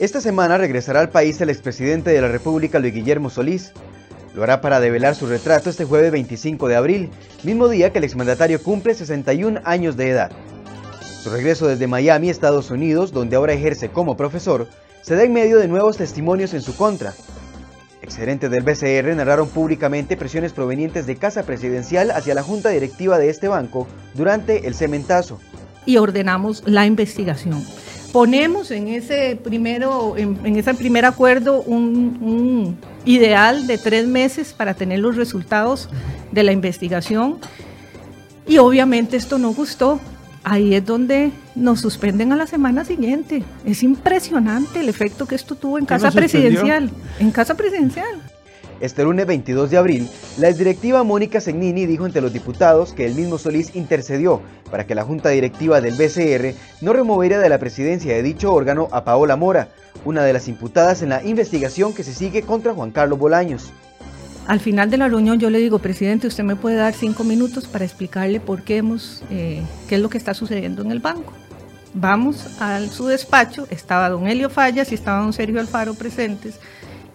Esta semana regresará al país el expresidente de la República, Luis Guillermo Solís. Lo hará para develar su retrato este jueves 25 de abril, mismo día que el exmandatario cumple 61 años de edad. Su regreso desde Miami, Estados Unidos, donde ahora ejerce como profesor, se da en medio de nuevos testimonios en su contra. Excedentes del BCR narraron públicamente presiones provenientes de Casa Presidencial hacia la junta directiva de este banco durante el cementazo. Y ordenamos la investigación. Ponemos en ese, primero, en, ese primer acuerdo un, un ideal de tres meses para tener los resultados de la investigación. Y obviamente esto no gustó ahí es donde nos suspenden a la semana siguiente. Es impresionante el efecto que esto tuvo en casa presidencial. En casa presidencial. Este lunes 22 de abril, la exdirectiva Mónica Segnini dijo ante los diputados que el mismo Solís intercedió para que la junta directiva del BCR no removiera de la presidencia de dicho órgano a Paola Mora, una de las imputadas en la investigación que se sigue contra Juan Carlos Bolaños. Al final de la reunión yo le digo, presidente, usted me puede dar cinco minutos para explicarle por qué hemos, eh, qué es lo que está sucediendo en el banco. Vamos a su despacho, estaba don Helio Fallas y estaba don Sergio Alfaro presentes,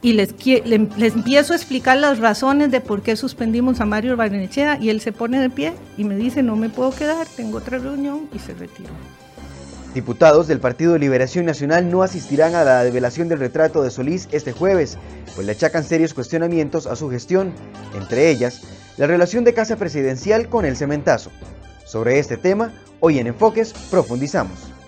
y les, les empiezo a explicar las razones de por qué suspendimos a Mario Barnechea, y él se pone de pie y me dice, no me puedo quedar, tengo otra reunión, y se retiró. Diputados del Partido de Liberación Nacional no asistirán a la develación del retrato de Solís este jueves, pues le achacan serios cuestionamientos a su gestión, entre ellas la relación de Casa Presidencial con el cementazo. Sobre este tema, hoy en Enfoques profundizamos.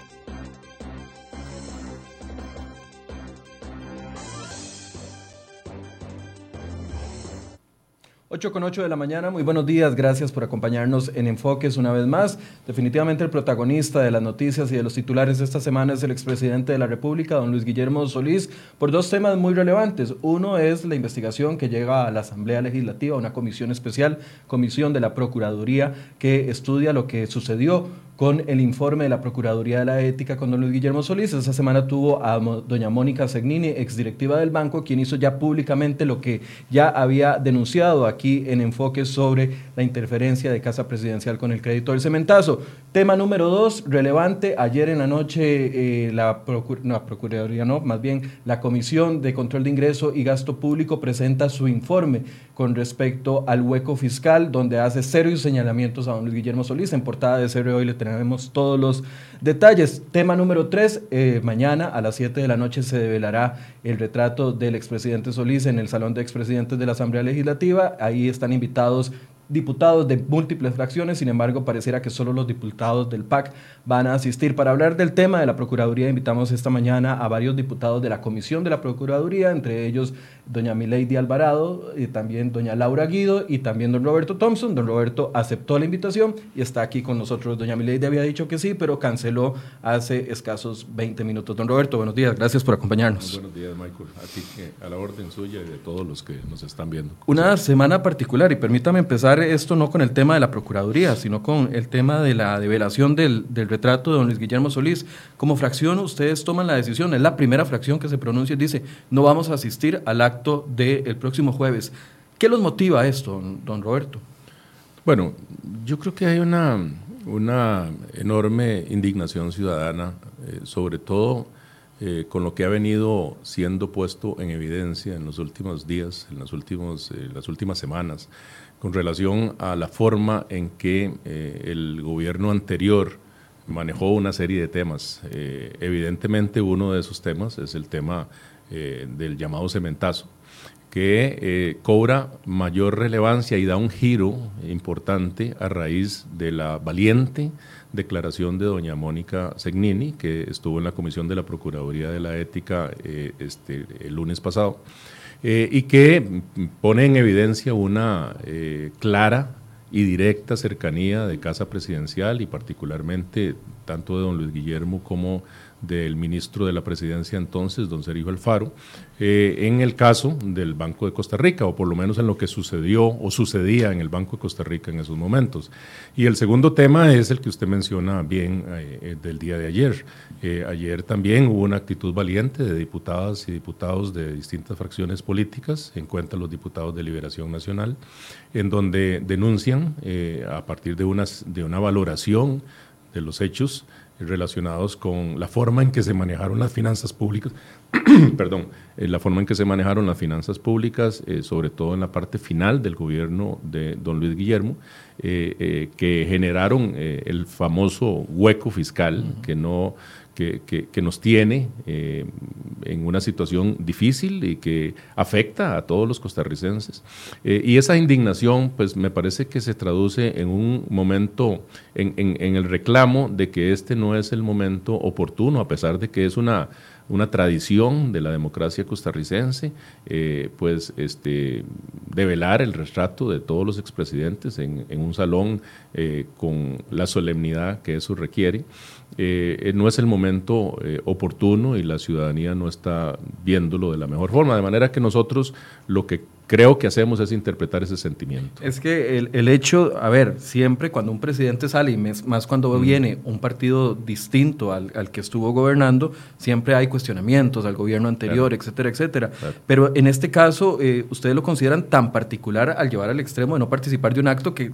8 con 8 de la mañana, muy buenos días, gracias por acompañarnos en Enfoques una vez más. Definitivamente el protagonista de las noticias y de los titulares de esta semana es el expresidente de la República, don Luis Guillermo Solís, por dos temas muy relevantes. Uno es la investigación que llega a la Asamblea Legislativa, una comisión especial, comisión de la Procuraduría, que estudia lo que sucedió con el informe de la Procuraduría de la Ética con don Luis Guillermo Solís. Esa semana tuvo a doña Mónica Segnini, exdirectiva del banco, quien hizo ya públicamente lo que ya había denunciado aquí en Enfoque sobre la interferencia de Casa Presidencial con el crédito del cementazo. Tema número dos, relevante, ayer en la noche eh, la, no, Procuraduría, no, más bien la Comisión de Control de Ingreso y Gasto Público presenta su informe con respecto al hueco fiscal, donde hace serios señalamientos a don Luis Guillermo Solís. En portada de hoy le todos los detalles. Tema número tres, eh, mañana a las 7 de la noche se develará el retrato del expresidente Solís en el Salón de Expresidentes de la Asamblea Legislativa. Ahí están invitados diputados de múltiples fracciones, sin embargo, pareciera que solo los diputados del PAC van a asistir. Para hablar del tema de la Procuraduría, invitamos esta mañana a varios diputados de la Comisión de la Procuraduría, entre ellos doña Milady Alvarado, y también doña Laura Guido y también don Roberto Thompson. Don Roberto aceptó la invitación y está aquí con nosotros. Doña Milady había dicho que sí, pero canceló hace escasos 20 minutos. Don Roberto, buenos días, gracias por acompañarnos. buenos días, Michael. Ti, a la orden suya y de todos los que nos están viendo. Una semana particular y permítame empezar esto no con el tema de la Procuraduría, sino con el tema de la develación del, retrato de don Luis Guillermo Solís. Como fracción, ustedes toman la decisión, es la primera fracción que se pronuncia y dice, no vamos a asistir al acto del próximo jueves. ¿Qué los motiva esto, don Roberto? Bueno, yo creo que hay una, una enorme indignación ciudadana, eh, sobre todo eh, con lo que ha venido siendo puesto en evidencia en los últimos días, en los últimos, eh, las últimas semanas, con relación a la forma en que eh, el gobierno anterior manejó una serie de temas. Eh, evidentemente uno de esos temas es el tema eh, del llamado cementazo, que cobra mayor relevancia y da un giro importante a raíz de la valiente declaración de doña Mónica Segnini, que estuvo en la Comisión de la Procuraduría de la Ética este, el lunes pasado eh, y que pone en evidencia una eh, clara y directa cercanía de Casa Presidencial y particularmente tanto de don Luis Guillermo como del ministro de la presidencia entonces, don Sergio Alfaro, eh, en el caso del Banco de Costa Rica, o por lo menos en lo que sucedió o sucedía en el Banco de Costa Rica en esos momentos. Y el segundo tema es el que usted menciona bien eh, eh, del día de ayer. ayer también hubo una actitud valiente de diputadas y diputados de distintas fracciones políticas, en cuenta los diputados de Liberación Nacional, en donde denuncian a partir de, unas, de una valoración de los hechos, relacionados con la forma en que se manejaron las finanzas públicas, perdón, eh, la forma en que se manejaron las finanzas públicas, eh, sobre todo en la parte final del gobierno de don Luis Guillermo, eh, que generaron el famoso hueco fiscal que no que, nos tiene eh, en una situación difícil y que afecta a todos los costarricenses. Eh, y esa indignación, pues me parece que se traduce en un momento, en, en el reclamo de que este no es el momento oportuno, a pesar de que es una una tradición de la democracia costarricense, eh, pues este, develar el retrato de todos los expresidentes en, un salón eh, con la solemnidad que eso requiere. Eh, no es el momento oportuno y la ciudadanía no está viéndolo de la mejor forma, de manera que nosotros lo que creo que hacemos es interpretar ese sentimiento. Es que el, hecho, a ver, siempre cuando un presidente sale, y más cuando mm. viene un partido distinto al, que estuvo gobernando, siempre hay cuestionamientos al gobierno anterior, etcétera, etcétera. Pero en este caso, eh, ustedes lo consideran tan particular al llevar al extremo de no participar de un acto que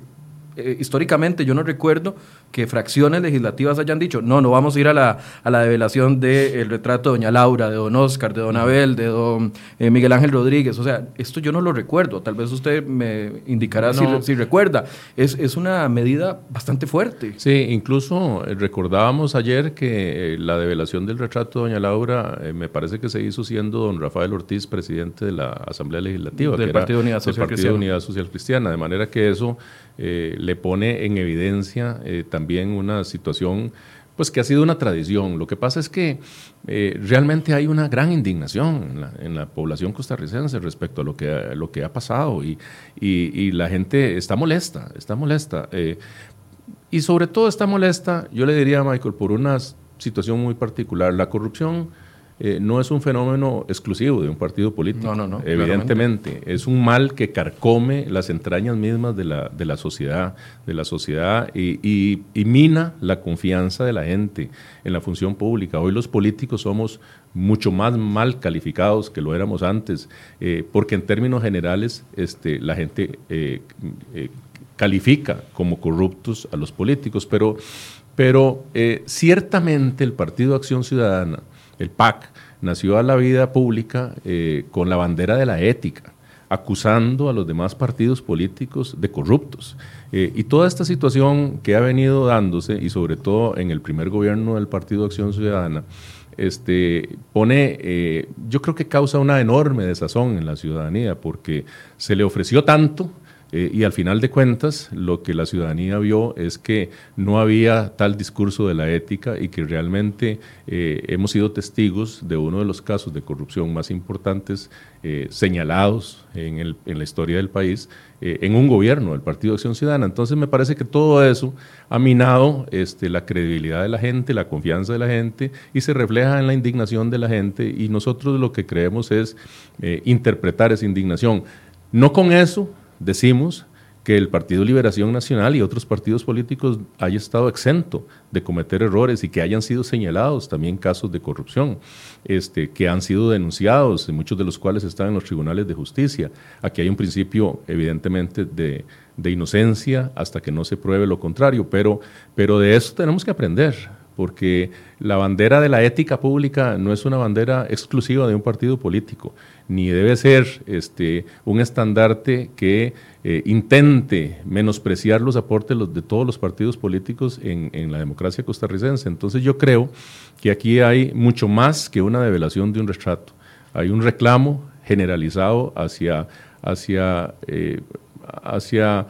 eh, históricamente yo no recuerdo que fracciones legislativas hayan dicho, no, no vamos a ir a la, a la develación del retrato de doña Laura, de don Oscar, de don Abel, de don eh, Miguel Ángel Rodríguez. O sea, esto yo no lo recuerdo. Tal vez usted me indicará si, si, recuerda. Es, es, una medida bastante fuerte. Sí, incluso eh, recordábamos ayer que la develación del retrato de doña Laura me parece que se hizo siendo don Rafael Ortiz presidente de la Asamblea Legislativa. Del Partido Unidad Social Partido Unidad Social Cristiana. De manera que eso eh, le pone en evidencia eh, también una situación pues que ha sido una tradición. Lo que pasa es que eh, realmente hay una gran indignación en la, población costarricense respecto a lo que, lo que ha pasado y, y, la gente está molesta, está molesta. y sobre todo está molesta, yo le diría a Michael, por una situación muy particular. La corrupción eh, no es un fenómeno exclusivo de un partido político. No, no, no. Evidentemente, es un mal que carcome las entrañas mismas de la, de la sociedad, de la sociedad y, mina la confianza de la gente en la función pública. Hoy los políticos somos mucho más mal calificados que lo éramos antes, eh, porque en términos generales este, la gente eh, califica como corruptos a los políticos, pero, pero ciertamente el Partido Acción Ciudadana, el PAC, nació a la vida pública eh, con la bandera de la ética, acusando a los demás partidos políticos de corruptos. Eh, y toda esta situación que ha venido dándose, y sobre todo en el primer gobierno del Partido Acción Ciudadana, este, pone, eh, yo creo que causa una enorme desazón en la ciudadanía, porque se le ofreció tanto, eh, y al final de cuentas, lo que la ciudadanía vio es que no había tal discurso de la ética y que realmente eh, hemos sido testigos de uno de los casos de corrupción más importantes eh, señalados en, el, en, la historia del país en un gobierno del Partido Acción Ciudadana. Entonces me parece que todo eso ha minado este, la credibilidad de la gente, la confianza de la gente y se refleja en la indignación de la gente y nosotros lo que creemos es interpretar esa indignación. No con eso decimos que el Partido Liberación Nacional y otros partidos políticos haya estado exento de cometer errores y que hayan sido señalados también casos de corrupción, este, que han sido denunciados, muchos de los cuales están en los tribunales de justicia. Aquí hay un principio, evidentemente, de, inocencia hasta que no se pruebe lo contrario, pero, pero de eso tenemos que aprender porque la bandera de la ética pública no es una bandera exclusiva de un partido político, ni debe ser este, un estandarte que eh, intente menospreciar los aportes de todos los partidos políticos en, la democracia costarricense. Entonces yo creo que aquí hay mucho más que una develación de un retrato. Hay un reclamo generalizado hacia, hacia, eh, hacia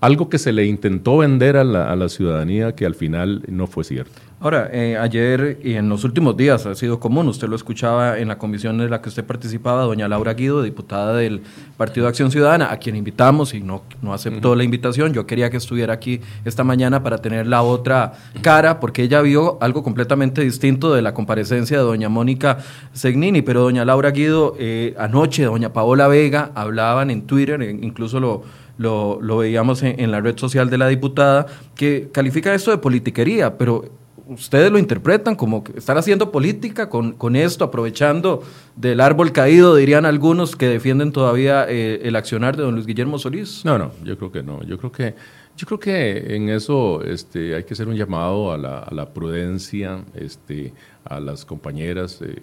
algo que se le intentó vender a la, a la ciudadanía que al final no fue cierto. Ahora, eh, ayer y en los últimos días ha sido común, usted lo escuchaba en la comisión en la que usted participaba, doña Laura Guido, diputada del Partido de Acción Ciudadana, a quien invitamos y no, no aceptó la invitación. Yo quería que estuviera aquí esta mañana para tener la otra cara, porque ella vio algo completamente distinto de la comparecencia de doña Mónica Segnini, pero doña Laura Guido, eh, anoche doña Paola Vega hablaban en Twitter, incluso lo lo, veíamos en, la red social de la diputada, que califica esto de politiquería, pero ustedes lo interpretan como que están haciendo política con, con esto, aprovechando del árbol caído, dirían algunos que defienden todavía eh, el accionar de don Luis Guillermo Solís. No, no, yo creo que no. Yo creo que, yo creo que en eso este, hay que hacer un llamado a la, a la prudencia, este, a las compañeras, eh, eh,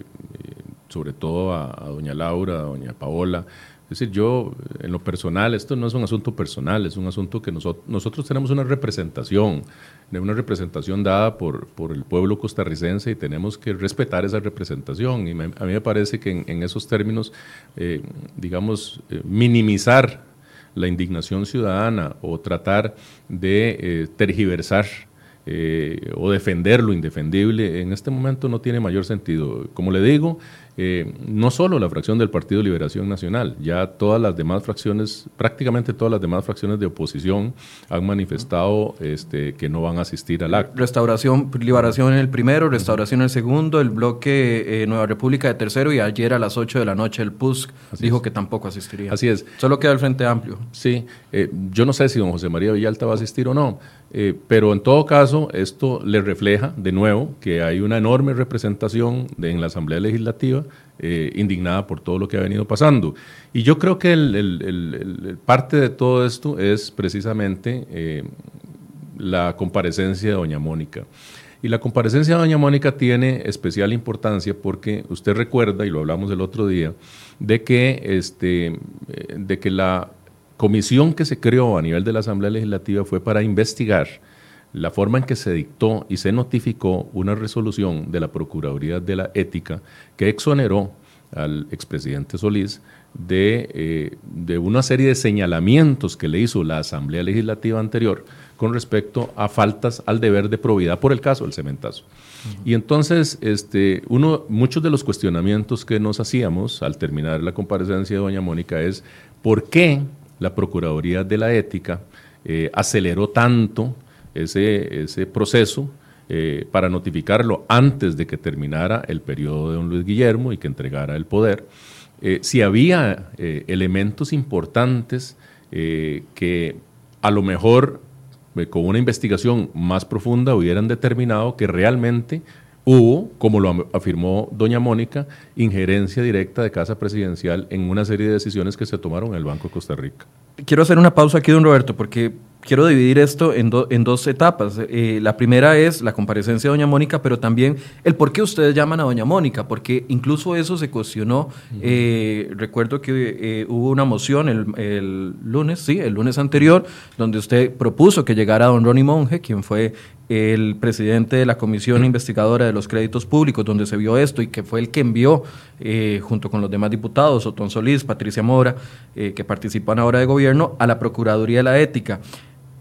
sobre todo a, a doña Laura, a doña Paola, es decir, yo, en lo personal, esto no es un asunto personal, es un asunto que nosotros, nosotros tenemos una representación, una representación dada por, por el pueblo costarricense y tenemos que respetar esa representación. Y a mí me parece que en, esos términos, eh, digamos, eh, minimizar la indignación ciudadana o tratar de eh, tergiversar o defender lo indefendible, en este momento no tiene mayor sentido. Como le digo, eh, no solo la fracción del Partido Liberación Nacional, ya todas las demás fracciones, prácticamente todas las demás fracciones de oposición han manifestado este, que no van a asistir al acto. Restauración, Liberación en el primero, Restauración en el segundo, el bloque eh, Nueva República de tercero y ayer a las 8 de la noche el PUSC dijo que tampoco asistiría. Así es. Solo queda el Frente Amplio. Sí, eh, yo no sé si don José María Villalta va a asistir o no. pero en todo caso, esto le refleja de nuevo que hay una enorme representación en la Asamblea Legislativa eh, indignada por todo lo que ha venido pasando. Y yo creo que el, parte de todo esto es precisamente eh, la comparecencia de doña Mónica. Y la comparecencia de doña Mónica tiene especial importancia porque usted recuerda, y lo hablamos el otro día, de que, este, eh, de que la comisión que se creó a nivel de la Asamblea Legislativa fue para investigar la forma en que se dictó y se notificó una resolución de la Procuraduría de la Ética que exoneró al expresidente Solís de, eh, de, una serie de señalamientos que le hizo la Asamblea Legislativa anterior con respecto a faltas al deber de probidad por el caso del cementazo. Y entonces, este, uno, muchos de los cuestionamientos que nos hacíamos al terminar la comparecencia de doña Mónica es por qué la Procuraduría de la Ética eh, aceleró tanto ese, ese proceso eh, para notificarlo antes de que terminara el periodo de don Luis Guillermo y que entregara el poder, eh, si había eh, elementos importantes que a lo mejor con una investigación más profunda hubieran determinado que realmente hubo, como lo afirmó doña Mónica, injerencia directa de Casa Presidencial en una serie de decisiones que se tomaron en el Banco de Costa Rica. Quiero hacer una pausa aquí, don Roberto, porque quiero dividir esto en, en dos etapas. Eh, la primera es la comparecencia de doña Mónica, pero también el por qué ustedes llaman a doña Mónica, porque incluso eso se cuestionó. Eh, recuerdo que eh, hubo una moción el, lunes, sí, el lunes anterior, donde usted propuso que llegara don Ronnie Monge, quien fue el presidente de la Comisión Investigadora de los Créditos Públicos, donde se vio esto y que fue el que envió, junto con los demás diputados, Otón Solís, Patricia Mora, que participan ahora de gobierno, a la Procuraduría de la Ética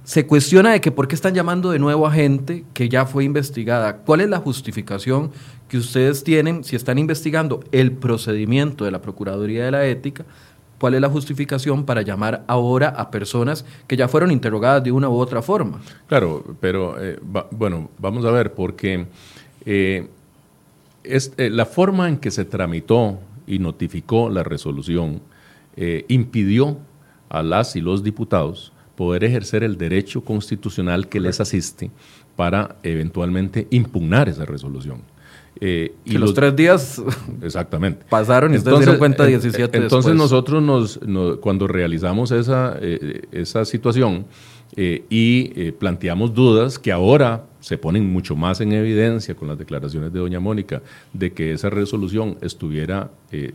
se cuestiona de que por qué están llamando de nuevo a gente que ya fue investigada. ¿Cuál es la justificación que ustedes tienen si están investigando el procedimiento de la Procuraduría de la Ética? ¿Cuál es la justificación para llamar ahora a personas que ya fueron interrogadas de una u otra forma? Claro, pero eh, bueno, vamos a ver, porque eh, es, eh, la forma en que se tramitó y notificó la resolución impidió a las y los diputados poder ejercer el derecho constitucional que les asiste para eventualmente impugnar esa resolución. Eh, y los, tres días exactamente. pasaron y ustedes se dieron cuenta 17 Entonces nosotros nos, cuando realizamos esa, eh, esa situación eh, y planteamos dudas que ahora se ponen mucho más en evidencia con las declaraciones de doña Mónica de que esa resolución estuviera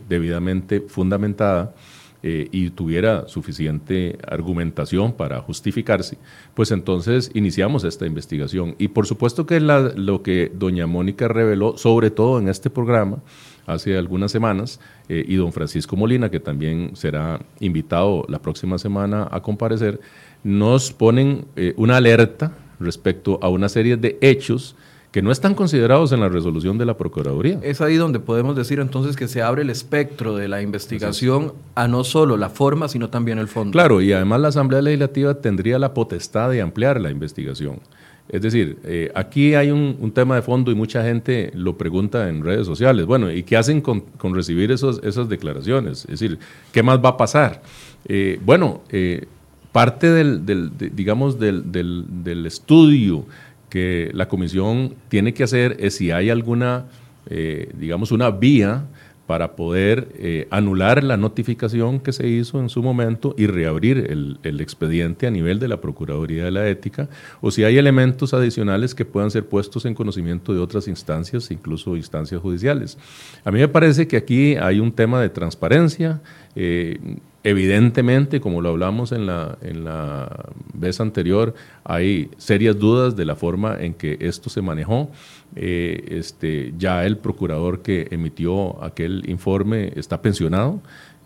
debidamente fundamentada, eh, y tuviera suficiente argumentación para justificarse, pues entonces iniciamos esta investigación. Y por supuesto que lo que doña Mónica reveló, sobre todo en este programa, hace algunas semanas, eh, y don Francisco Molina, que también será invitado la próxima semana a comparecer, nos ponen eh, una alerta respecto a una serie de hechos que no están considerados en la resolución de la Procuraduría. Es ahí donde podemos decir entonces que se abre el espectro de la investigación a no solo la forma, sino también el fondo. Claro, y además la Asamblea Legislativa tendría la potestad de ampliar la investigación. Es decir, eh, aquí hay un, tema de fondo y mucha gente lo pregunta en redes sociales. Bueno, ¿y qué hacen con, recibir esos, esas declaraciones? Es decir, ¿qué más va a pasar? Eh, bueno, eh, parte del, digamos, del, del estudio que la comisión tiene que hacer es si hay alguna, eh, digamos, una vía para poder eh, anular la notificación que se hizo en su momento y reabrir el, expediente a nivel de la Procuraduría de la Ética, o si hay elementos adicionales que puedan ser puestos en conocimiento de otras instancias, incluso instancias judiciales. A mí me parece que aquí hay un tema de transparencia. Eh, Evidentemente, como lo hablamos en la, en la vez anterior, hay serias dudas de la forma en que esto se manejó. Eh, este, ya el procurador que emitió aquel informe está pensionado.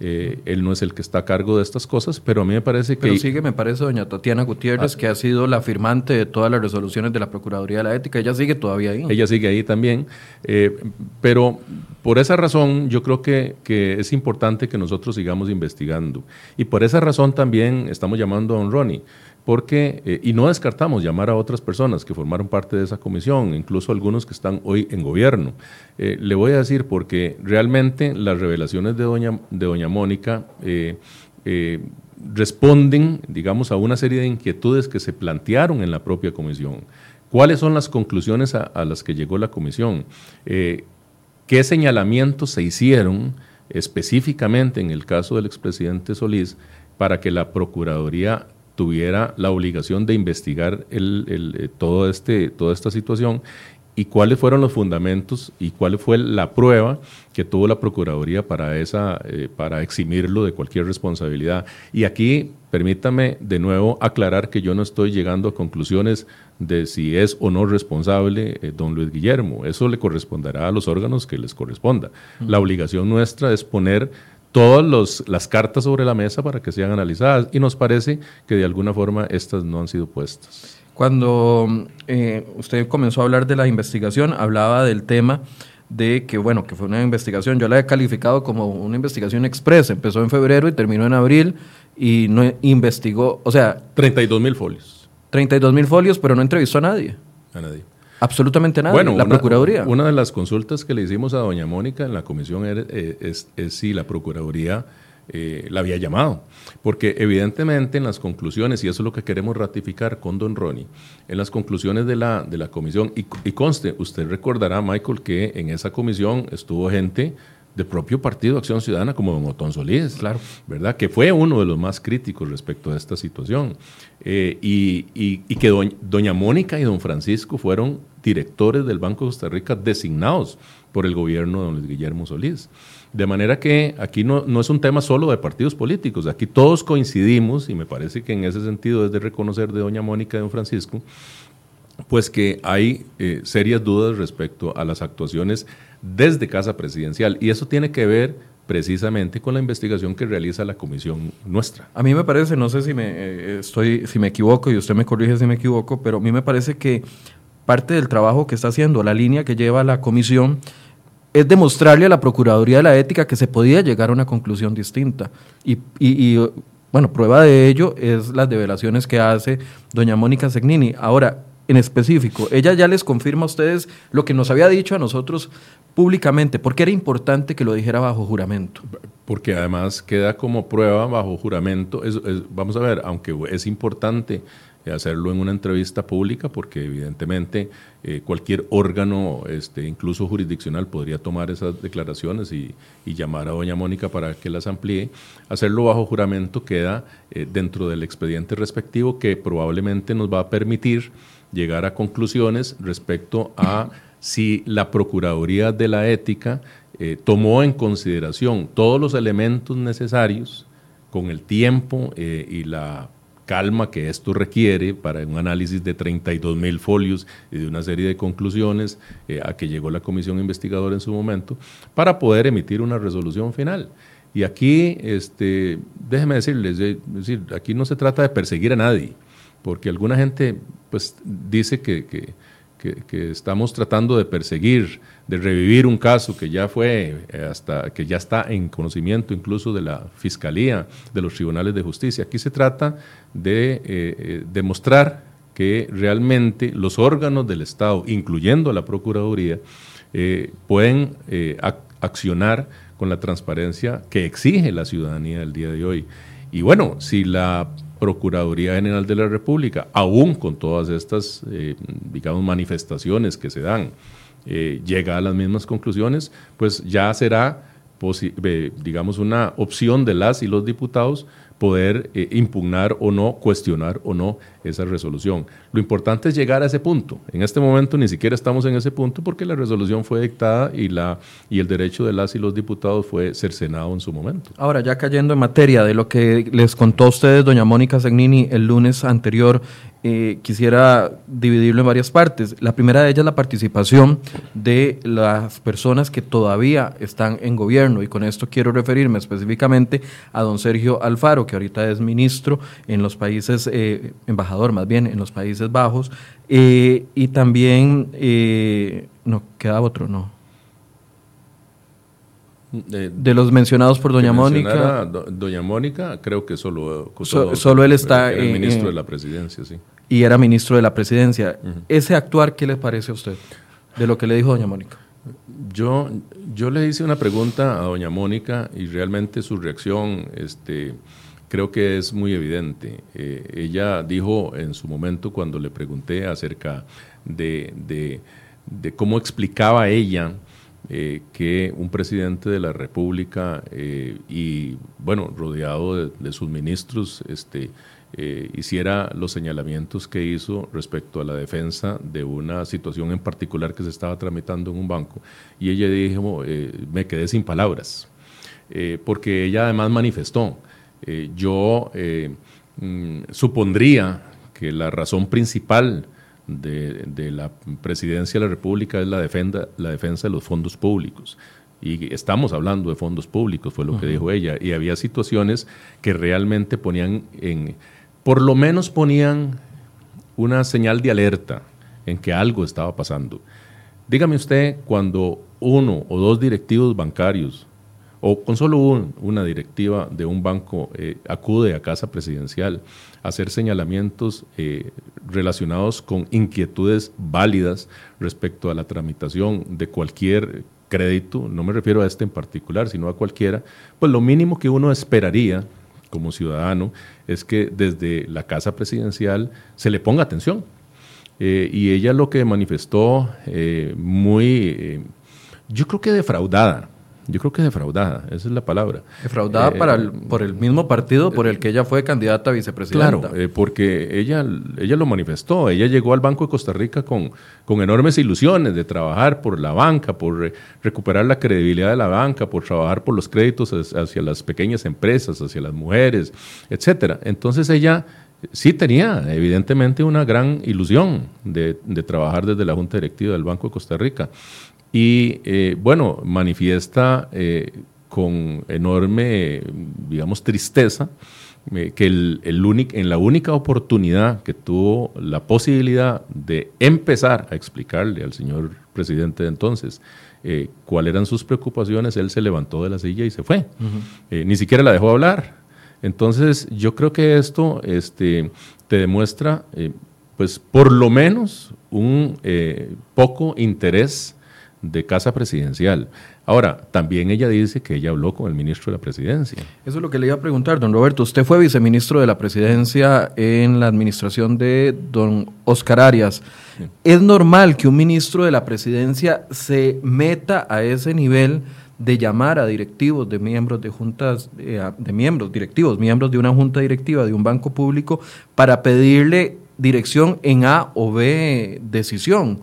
Eh, él no es el que está a cargo de estas cosas, pero a mí me parece que... Pero sigue, me parece, doña Tatiana Gutiérrez, ah. que ha sido la firmante de todas las resoluciones de la Procuraduría de la Ética. Ella sigue todavía ahí. Ella sigue ahí también. Eh, pero por esa razón yo creo que, que, es importante que nosotros sigamos investigando. Y por esa razón también estamos llamando a don Ronnie porque, eh, y no descartamos llamar a otras personas que formaron parte de esa comisión, incluso algunos que están hoy en gobierno. Eh, le voy a decir porque realmente las revelaciones de doña, de doña Mónica eh, responden, digamos, a una serie de inquietudes que se plantearon en la propia comisión. ¿Cuáles son las conclusiones a, a las que llegó la comisión? ¿Qué señalamientos se hicieron específicamente en el caso del expresidente Solís para que la Procuraduría tuviera la obligación de investigar el, eh, todo este, toda esta situación y cuáles fueron los fundamentos y cuál fue la prueba que tuvo la Procuraduría para, esa, eh, para eximirlo de cualquier responsabilidad. Y aquí permítame de nuevo aclarar que yo no estoy llegando a conclusiones de si es o no responsable eh, don Luis Guillermo. Eso le corresponderá a los órganos que les corresponda. La obligación nuestra es poner todas las cartas sobre la mesa para que sean analizadas y nos parece que de alguna forma estas no han sido puestas. Cuando eh, usted comenzó a hablar de la investigación, hablaba del tema de que, bueno, que fue una investigación, yo la he calificado como una investigación express, empezó en febrero y terminó en abril y no investigó, o sea... 32 mil folios. 32 mil folios, pero no entrevistó a nadie. A nadie. Absolutamente nada. Bueno, la Procuraduría. Una de las consultas que le hicimos a doña Mónica en la comisión eh, es, si la Procuraduría eh, la había llamado. Porque evidentemente en las conclusiones, y eso es lo que queremos ratificar con don Ronnie, en las conclusiones de la, de la comisión, y, y conste, usted recordará, Michael, que en esa comisión estuvo gente del propio Partido Acción Ciudadana como don Otón Solís, claro. ¿verdad? Que fue uno de los más críticos respecto a esta situación. Eh, y, que doña, Mónica y don Francisco fueron directores del Banco de Costa Rica designados por el gobierno de don Luis Guillermo Solís. De manera que aquí no, no, es un tema solo de partidos políticos, aquí todos coincidimos, y me parece que en ese sentido es de reconocer de doña Mónica y don Francisco, pues que hay eh, serias dudas respecto a las actuaciones desde Casa Presidencial. Y eso tiene que ver precisamente con la investigación que realiza la comisión nuestra. A mí me parece, no sé si me, eh, estoy, si me equivoco y usted me corrige si me equivoco, pero a mí me parece que parte del trabajo que está haciendo, la línea que lleva la comisión, es demostrarle a la Procuraduría de la Ética que se podía llegar a una conclusión distinta. Y, y, bueno, prueba de ello es las develaciones que hace doña Mónica Segnini. Ahora, en específico, ella ya les confirma a ustedes lo que nos había dicho a nosotros públicamente. ¿Por qué era importante que lo dijera bajo juramento? Porque además queda como prueba bajo juramento. vamos a ver, aunque es importante hacerlo en una entrevista pública, porque evidentemente eh, cualquier órgano, este, incluso jurisdiccional, podría tomar esas declaraciones y, llamar a doña Mónica para que las amplíe. Hacerlo bajo juramento queda eh, dentro del expediente respectivo que probablemente nos va a permitir llegar a conclusiones respecto a si la Procuraduría de la Ética eh, tomó en consideración todos los elementos necesarios con el tiempo eh, y la calma que esto requiere para un análisis de 32 mil folios y de una serie de conclusiones eh, a que llegó la comisión investigadora en su momento, para poder emitir una resolución final. Y aquí, este, déjeme decirles, decir, aquí no se trata de perseguir a nadie porque alguna gente pues, dice que, estamos tratando de perseguir, de revivir un caso que ya fue eh, hasta que ya está en conocimiento incluso de la fiscalía, de los tribunales de justicia. Aquí se trata de eh, eh, demostrar que realmente los órganos del Estado, incluyendo la Procuraduría, pueden accionar con la transparencia que exige la ciudadanía el día de hoy. Y bueno, si la Procuraduría General de la República, aún con todas estas, eh, digamos, manifestaciones que se dan, eh, llega a las mismas conclusiones, pues ya será, digamos, una opción de las y los diputados poder eh, impugnar o no, cuestionar o no esa resolución. Lo importante es llegar a ese punto. En este momento ni siquiera estamos en ese punto porque la resolución fue dictada y, la, y el derecho de las y los diputados fue cercenado en su momento. Ahora, ya cayendo en materia de lo que les contó a ustedes doña Mónica Zagnini el lunes anterior, eh, quisiera dividirlo en varias partes. La primera de ellas es la participación de las personas que todavía están en gobierno y con esto quiero referirme específicamente a don Sergio Alfaro, que ahorita es ministro en los países, eh, embajador más bien, en los Países Bajos, eh, y también, no, queda otro, no. De, los mencionados por doña Mónica. doña Mónica, creo que solo, solo él está. El, ministro de la presidencia, sí. Y era ministro de la presidencia. ¿Ese actuar qué le parece a usted de lo que le dijo doña Mónica? Yo, yo le hice una pregunta a doña Mónica y realmente su reacción este, creo que es muy evidente. Eh, ella dijo en su momento cuando le pregunté acerca de, de cómo explicaba ella eh, que un presidente de la República eh, y, bueno, rodeado de, sus ministros, este, eh, hiciera los señalamientos que hizo respecto a la defensa de una situación en particular que se estaba tramitando en un banco. Y ella dijo, me quedé sin palabras, porque ella además manifestó, yo mm, supondría que la razón principal de, la presidencia de la República es la, defensa, la defensa de los fondos públicos. Y estamos hablando de fondos públicos, fue lo que dijo ella. Y había situaciones que realmente ponían en, por lo menos ponían una señal de alerta en que algo estaba pasando. Dígame usted, cuando uno o dos directivos bancarios, o con solo una directiva de un banco eh, acude a casa presidencial hacer señalamientos eh, relacionados con inquietudes válidas respecto a la tramitación de cualquier crédito, no me refiero a este en particular, sino a cualquiera, pues lo mínimo que uno esperaría como ciudadano es que desde la Casa Presidencial se le ponga atención. Eh, y ella lo que manifestó eh, muy, yo creo que defraudada, yo creo que defraudada, esa es la palabra. Defraudada eh, para por el mismo partido por el que ella fue candidata a vicepresidenta. Claro, eh, porque ella, ella lo manifestó. Ella llegó al Banco de Costa Rica con, con enormes ilusiones de trabajar por la banca, por recuperar la credibilidad de la banca, por trabajar por los créditos hacia las pequeñas empresas, hacia las mujeres, etcétera. Entonces ella sí tenía evidentemente una gran ilusión de, de, trabajar desde la Junta Directiva del Banco de Costa Rica. Y eh, bueno, manifiesta eh, con enorme, digamos, tristeza eh, que el, en la única oportunidad que tuvo la posibilidad de empezar a explicarle al señor presidente de entonces cuáles eran sus preocupaciones, él se levantó de la silla y se fue. ni siquiera la dejó hablar. Entonces, yo creo que esto este, te demuestra, pues, por lo menos un poco interés de casa presidencial. Ahora, también ella dice que ella habló con el ministro de la presidencia. Eso es lo que le iba a preguntar, don Roberto. Usted fue viceministro de la presidencia en la administración de don Oscar Arias. ¿Es normal que un ministro de la presidencia se meta a ese nivel de llamar a directivos de miembros de juntas, eh, de miembros directivos, miembros de una junta directiva de un banco público para pedirle dirección en A o B decisión?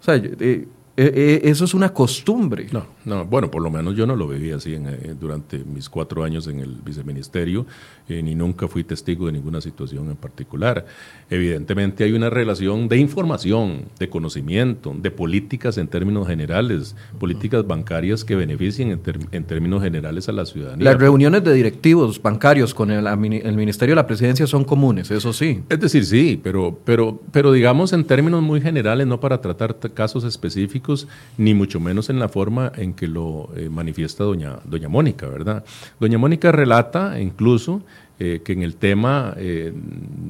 O sea, eh, eh, eh, eso es una costumbre. No, no, bueno, por lo menos yo no lo viví así eh, durante mis cuatro años en el viceministerio, ni nunca fui testigo de ninguna situación en particular. Evidentemente hay una relación de información, de conocimiento, de políticas en términos generales, políticas bancarias que beneficien en, términos generales a la ciudadanía. Las reuniones de directivos bancarios con el, el, Ministerio de la Presidencia son comunes, eso sí. Es decir, sí, pero, pero, pero digamos en términos muy generales, no para tratar casos específicos, ni mucho menos en la forma en que lo eh, manifiesta doña, doña Mónica, ¿verdad? Doña Mónica relata incluso eh, que en el tema, eh,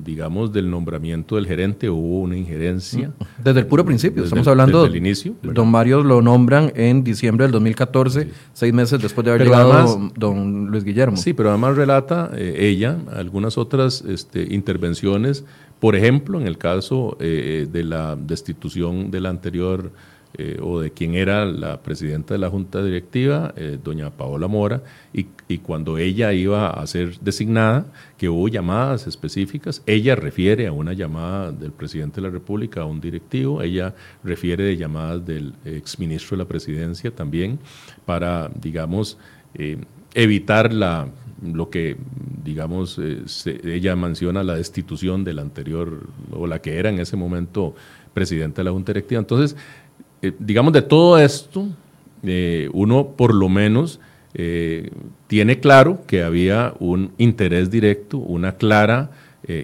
digamos, del nombramiento del gerente hubo una injerencia. Mm. Desde el puro principio, estamos hablando. Desde el inicio. Don Mario lo nombran en diciembre del 2014, seis meses después de haber llegado don Luis Guillermo. Sí, pero además relata eh, ella algunas otras este, intervenciones, por ejemplo, en el caso de la destitución de la anterior eh, o de quien era la presidenta de la Junta Directiva, eh, doña Paola Mora, y, cuando ella iba a ser designada, que hubo llamadas específicas, ella refiere a una llamada del presidente de la República a un directivo, ella refiere de llamadas del exministro de la Presidencia también, para, digamos, eh, evitar la, lo que, digamos, ella menciona la destitución del anterior, o la que era en ese momento presidenta de la Junta Directiva. Entonces, eh, digamos, de todo esto, eh, uno por lo menos eh, tiene claro que había un interés directo, una clara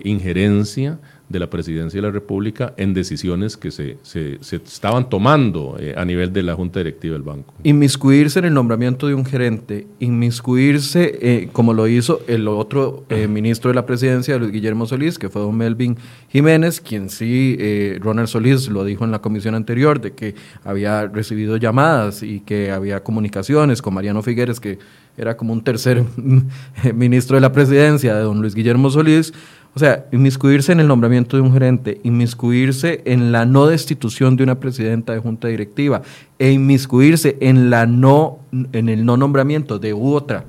injerencia de la Presidencia de la República en decisiones que se, se, estaban tomando eh, a nivel de la Junta Directiva del banco. Inmiscuirse en el nombramiento de un gerente, inmiscuirse, eh, como lo hizo el otro eh, ministro de la Presidencia, Luis Guillermo Solís, que fue don Melvin Jiménez, quien sí, Ronald Solís lo dijo en la comisión anterior, de que había recibido llamadas y que había comunicaciones con Mariano Figueres, que era como un tercer ministro de la Presidencia de don Luis Guillermo Solís, o sea, inmiscuirse en el nombramiento de un gerente, inmiscuirse en la no destitución de una presidenta de junta directiva e inmiscuirse en, la no, en el no nombramiento de otra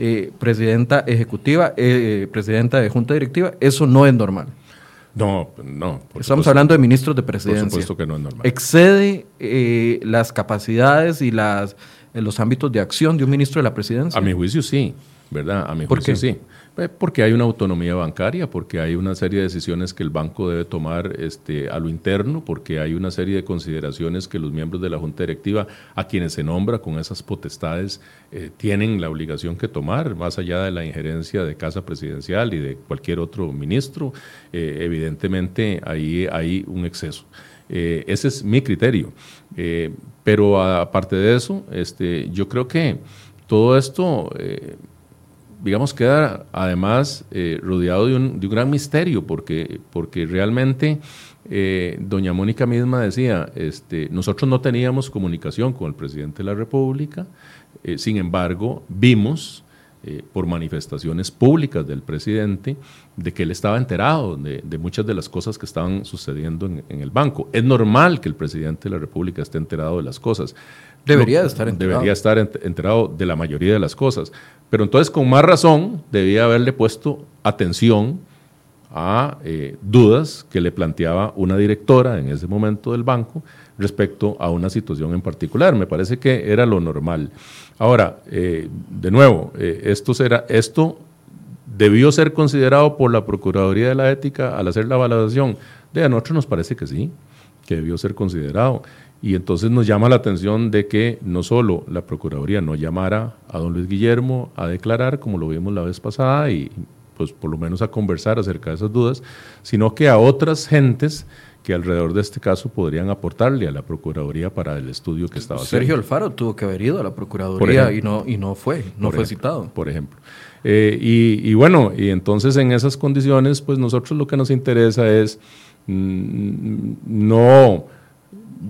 eh, presidenta ejecutiva, eh, presidenta de junta directiva, eso no es normal. No, no. Estamos hablando de ministros de presidencia. Por supuesto que no es normal. Excede eh, las capacidades y las, los ámbitos de acción de un ministro de la presidencia. A mi juicio sí, ¿verdad? A mi juicio sí. Eh, porque hay una autonomía bancaria, porque hay una serie de decisiones que el banco debe tomar este, a lo interno, porque hay una serie de consideraciones que los miembros de la Junta Directiva, a quienes se nombra con esas potestades, eh, tienen la obligación que tomar, más allá de la injerencia de Casa Presidencial y de cualquier otro ministro. Eh, evidentemente ahí hay un exceso. ese es mi criterio. pero aparte de eso, este, yo creo que todo esto digamos, queda además eh, rodeado de un, de un, gran misterio, porque, porque realmente eh, doña Mónica misma decía, este, nosotros no teníamos comunicación con el presidente de la República, eh, sin embargo, vimos por manifestaciones públicas del presidente de que él estaba enterado de, de muchas de las cosas que estaban sucediendo en, en, el banco. Es normal que el presidente de la República esté enterado de las cosas. Debería estar enterado. Debería estar enterado de la mayoría de las cosas. Pero entonces, con más razón, debía haberle puesto atención a eh, dudas que le planteaba una directora en ese momento del banco respecto a una situación en particular. Me parece que era lo normal. Ahora, eh, de nuevo, eh, esto, será, esto debió ser considerado por la Procuraduría de la Ética al hacer la valoración. De a nosotros nos parece que sí, que debió ser considerado. Y entonces nos llama la atención de que no solo la Procuraduría no llamara a don Luis Guillermo a declarar, como lo vimos la vez pasada, y pues por lo menos a conversar acerca de esas dudas, sino que a otras gentes que alrededor de este caso podrían aportarle a la Procuraduría para el estudio que estaba haciendo. Sergio Alfaro tuvo que haber ido a la Procuraduría y, no, y no fue, no fue citado. Por ejemplo. Eh, y, y, bueno, y entonces en esas condiciones, pues nosotros lo que nos interesa es mm, no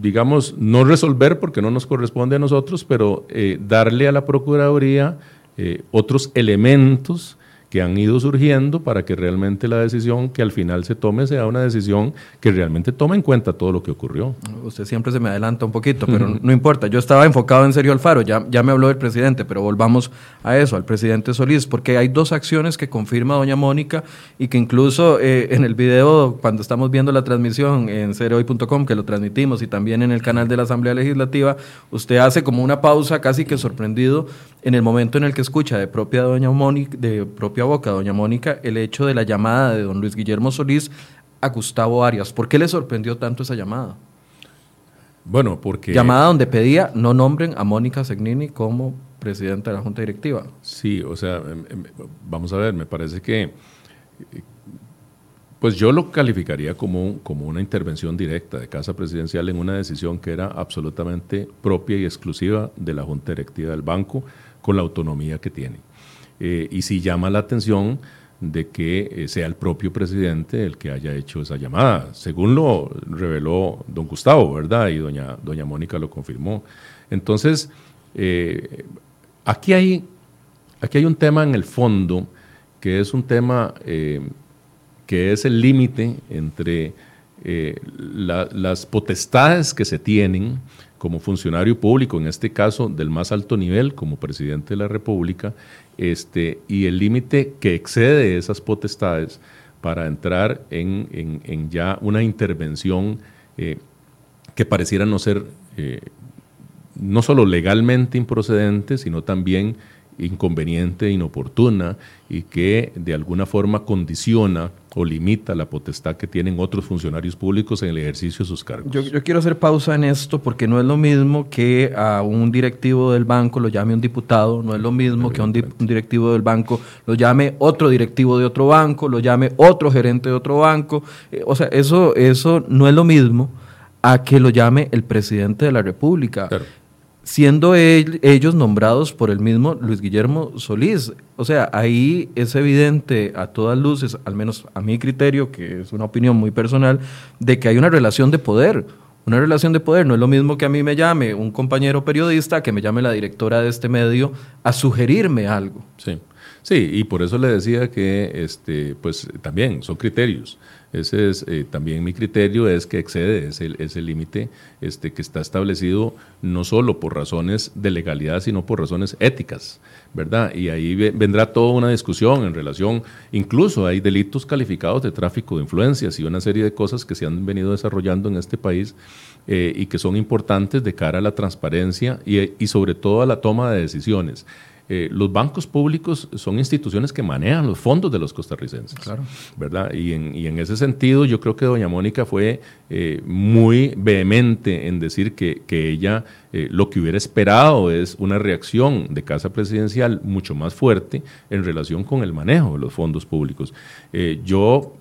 digamos, no resolver porque no nos corresponde a nosotros, pero eh, darle a la Procuraduría eh, otros elementos que han ido surgiendo para que realmente la decisión que al final se tome sea una decisión que realmente tome en cuenta todo lo que ocurrió. Usted siempre se me adelanta un poquito, pero no importa. Yo estaba enfocado en Sergio Alfaro, ya, ya me habló del presidente, pero volvamos a eso, al presidente Solís, porque hay dos acciones que confirma doña Mónica y que incluso eh, en el video, cuando estamos viendo la transmisión en cereoy.com, que lo transmitimos, y también en el canal de la Asamblea Legislativa, usted hace como una pausa casi que sorprendido en el momento en el que escucha de propia doña Mónica, de propia boca, doña Mónica, el hecho de la llamada de don Luis Guillermo Solís a Gustavo Arias. ¿Por qué le sorprendió tanto esa llamada? Bueno, porque... Llamada donde pedía no nombren a Mónica Segnini como presidenta de la Junta Directiva. Sí, o sea, em, em, vamos a ver, me parece que... Pues yo lo calificaría como, como una intervención directa de Casa Presidencial en una decisión que era absolutamente propia y exclusiva de la Junta Directiva del banco, con la autonomía que tiene. Eh, y si llama la atención de que eh, sea el propio presidente el que haya hecho esa llamada, según lo reveló don Gustavo, ¿verdad? Y doña, doña Mónica lo confirmó. Entonces, eh, aquí, hay, aquí hay un tema en el fondo que es un tema que es el límite entre las potestades que se tienen como funcionario público, en este caso del más alto nivel, como presidente de la República, este, y el límite que excede esas potestades para entrar en, ya una intervención eh, que pareciera no ser eh, no solo legalmente improcedente, sino también inconveniente, inoportuna y que de alguna forma condiciona o limita la potestad que tienen otros funcionarios públicos en el ejercicio de sus cargos. Yo, quiero hacer pausa en esto porque no es lo mismo que a un directivo del banco lo llame un diputado, no es lo mismo que a un, directivo del banco lo llame otro directivo de otro banco, lo llame otro gerente de otro banco. Eh, o sea, eso, eso no es lo mismo a que lo llame el presidente de la República siendo ellos nombrados por el mismo Luis Guillermo Solís. O sea, ahí es evidente a todas luces, al menos a mi criterio, que es una opinión muy personal, de que hay una relación de poder. Una relación de poder no es lo mismo que a mí me llame un compañero periodista, que me llame la directora de este medio a sugerirme algo. Sí, sí, y por eso le decía que este, pues también son criterios. Ese es eh, también mi criterio, es que excede ese, límite este, que está establecido no solo por razones de legalidad, sino por razones éticas, ¿verdad? Y ahí vendrá toda una discusión en relación, incluso hay delitos calificados de tráfico de influencias y una serie de cosas que se han venido desarrollando en este país eh, y que son importantes de cara a la transparencia y sobre todo a la toma de decisiones. Eh, los bancos públicos son instituciones que manejan los fondos de los costarricenses, claro. ¿verdad? Y en, ese sentido yo creo que doña Mónica fue eh, muy vehemente en decir que, ella eh, lo que hubiera esperado es una reacción de Casa Presidencial mucho más fuerte en relación con el manejo de los fondos públicos. yo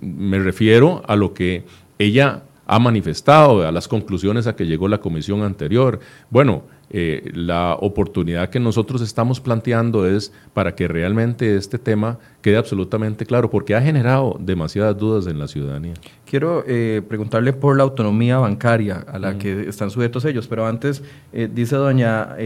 me refiero a lo que ella ha manifestado, a las conclusiones a que llegó la comisión anterior. Bueno, eh, la oportunidad que nosotros estamos planteando es para que realmente este tema quede absolutamente claro, porque ha generado demasiadas dudas en la ciudadanía. Quiero eh, preguntarle por la autonomía bancaria a la que están sujetos ellos, pero antes eh, dice doña...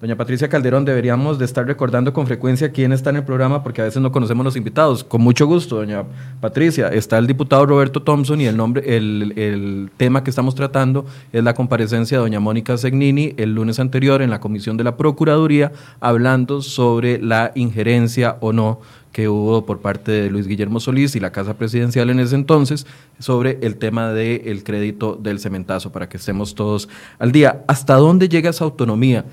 Doña Patricia Calderón, deberíamos de estar recordando con frecuencia quién está en el programa porque a veces no conocemos los invitados. Con mucho gusto, doña Patricia. Está el diputado Roberto Thompson y el nombre, el, tema que estamos tratando es la comparecencia de doña Mónica Segnini el lunes anterior en la comisión de la Procuraduría, hablando sobre la injerencia o no que hubo por parte de Luis Guillermo Solís y la Casa Presidencial en ese entonces sobre el tema del crédito del cementazo, para que estemos todos al día. ¿Hasta dónde llega esa autonomía?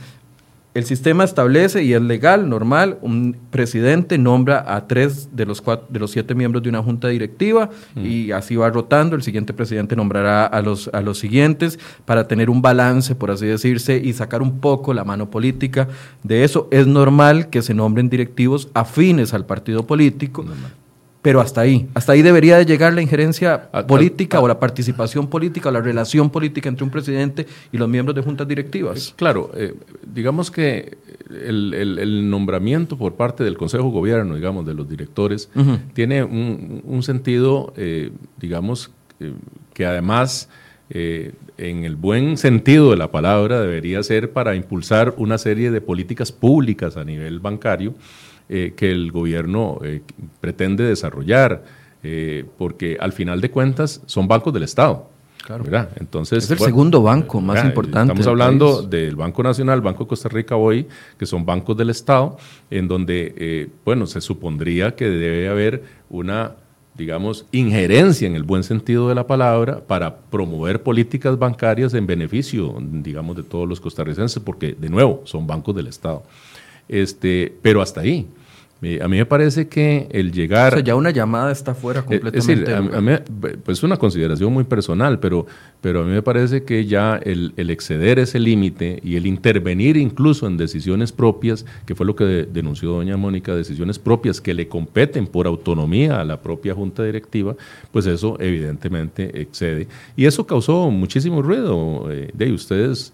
El sistema establece, y es legal, normal, un presidente nombra a tres de los, cuatro, de los siete miembros de una junta directiva mm. y así va rotando. El siguiente presidente nombrará a los, a los siguientes para tener un balance, por así decirse, y sacar un poco la mano política de eso. Es normal que se nombren directivos afines al partido político, pero hasta ahí, hasta ahí debería de llegar la injerencia política o la participación política o la relación política entre un presidente y los miembros de juntas directivas. Eh, claro, eh, digamos que el, nombramiento por parte del Consejo de Gobierno, digamos, de los directores, tiene un, sentido, eh, digamos, que además, en el buen sentido de la palabra, debería ser para impulsar una serie de políticas públicas a nivel bancario eh, que el gobierno eh, pretende desarrollar, eh, porque al final de cuentas son bancos del Estado. Claro. Entonces, es el segundo banco más importante. Estamos hablando del Banco Nacional, Banco de Costa Rica hoy, que son bancos del Estado, en donde, bueno, se supondría que debe haber una digamos, injerencia en el buen sentido de la palabra para promover políticas bancarias en beneficio, digamos, de todos los costarricenses, porque, de nuevo, son bancos del Estado. Este, pero hasta ahí. A mí me parece que el llegar... O sea, ya una llamada está fuera completamente. Es decir, a, mí, pues una consideración muy personal, pero, pero a mí me parece que ya el, exceder ese límite y el intervenir incluso en decisiones propias, que fue lo que denunció doña Mónica, decisiones propias que le competen por autonomía a la propia junta directiva, pues eso evidentemente excede. Y eso causó muchísimo ruido. Eh, de ustedes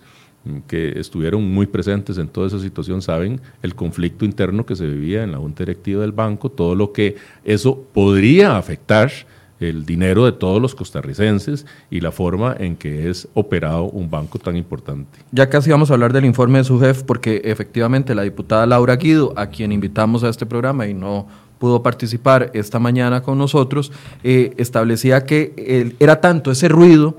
que estuvieron muy presentes en toda esa situación saben el conflicto interno que se vivía en la junta directiva del banco, todo lo que eso podría afectar el dinero de todos los costarricenses y la forma en que es operado un banco tan importante. Ya casi vamos a hablar del informe de su jefe, porque efectivamente la diputada Laura Guido, a quien invitamos a este programa y no pudo participar esta mañana con nosotros, eh, establecía que era tanto ese ruido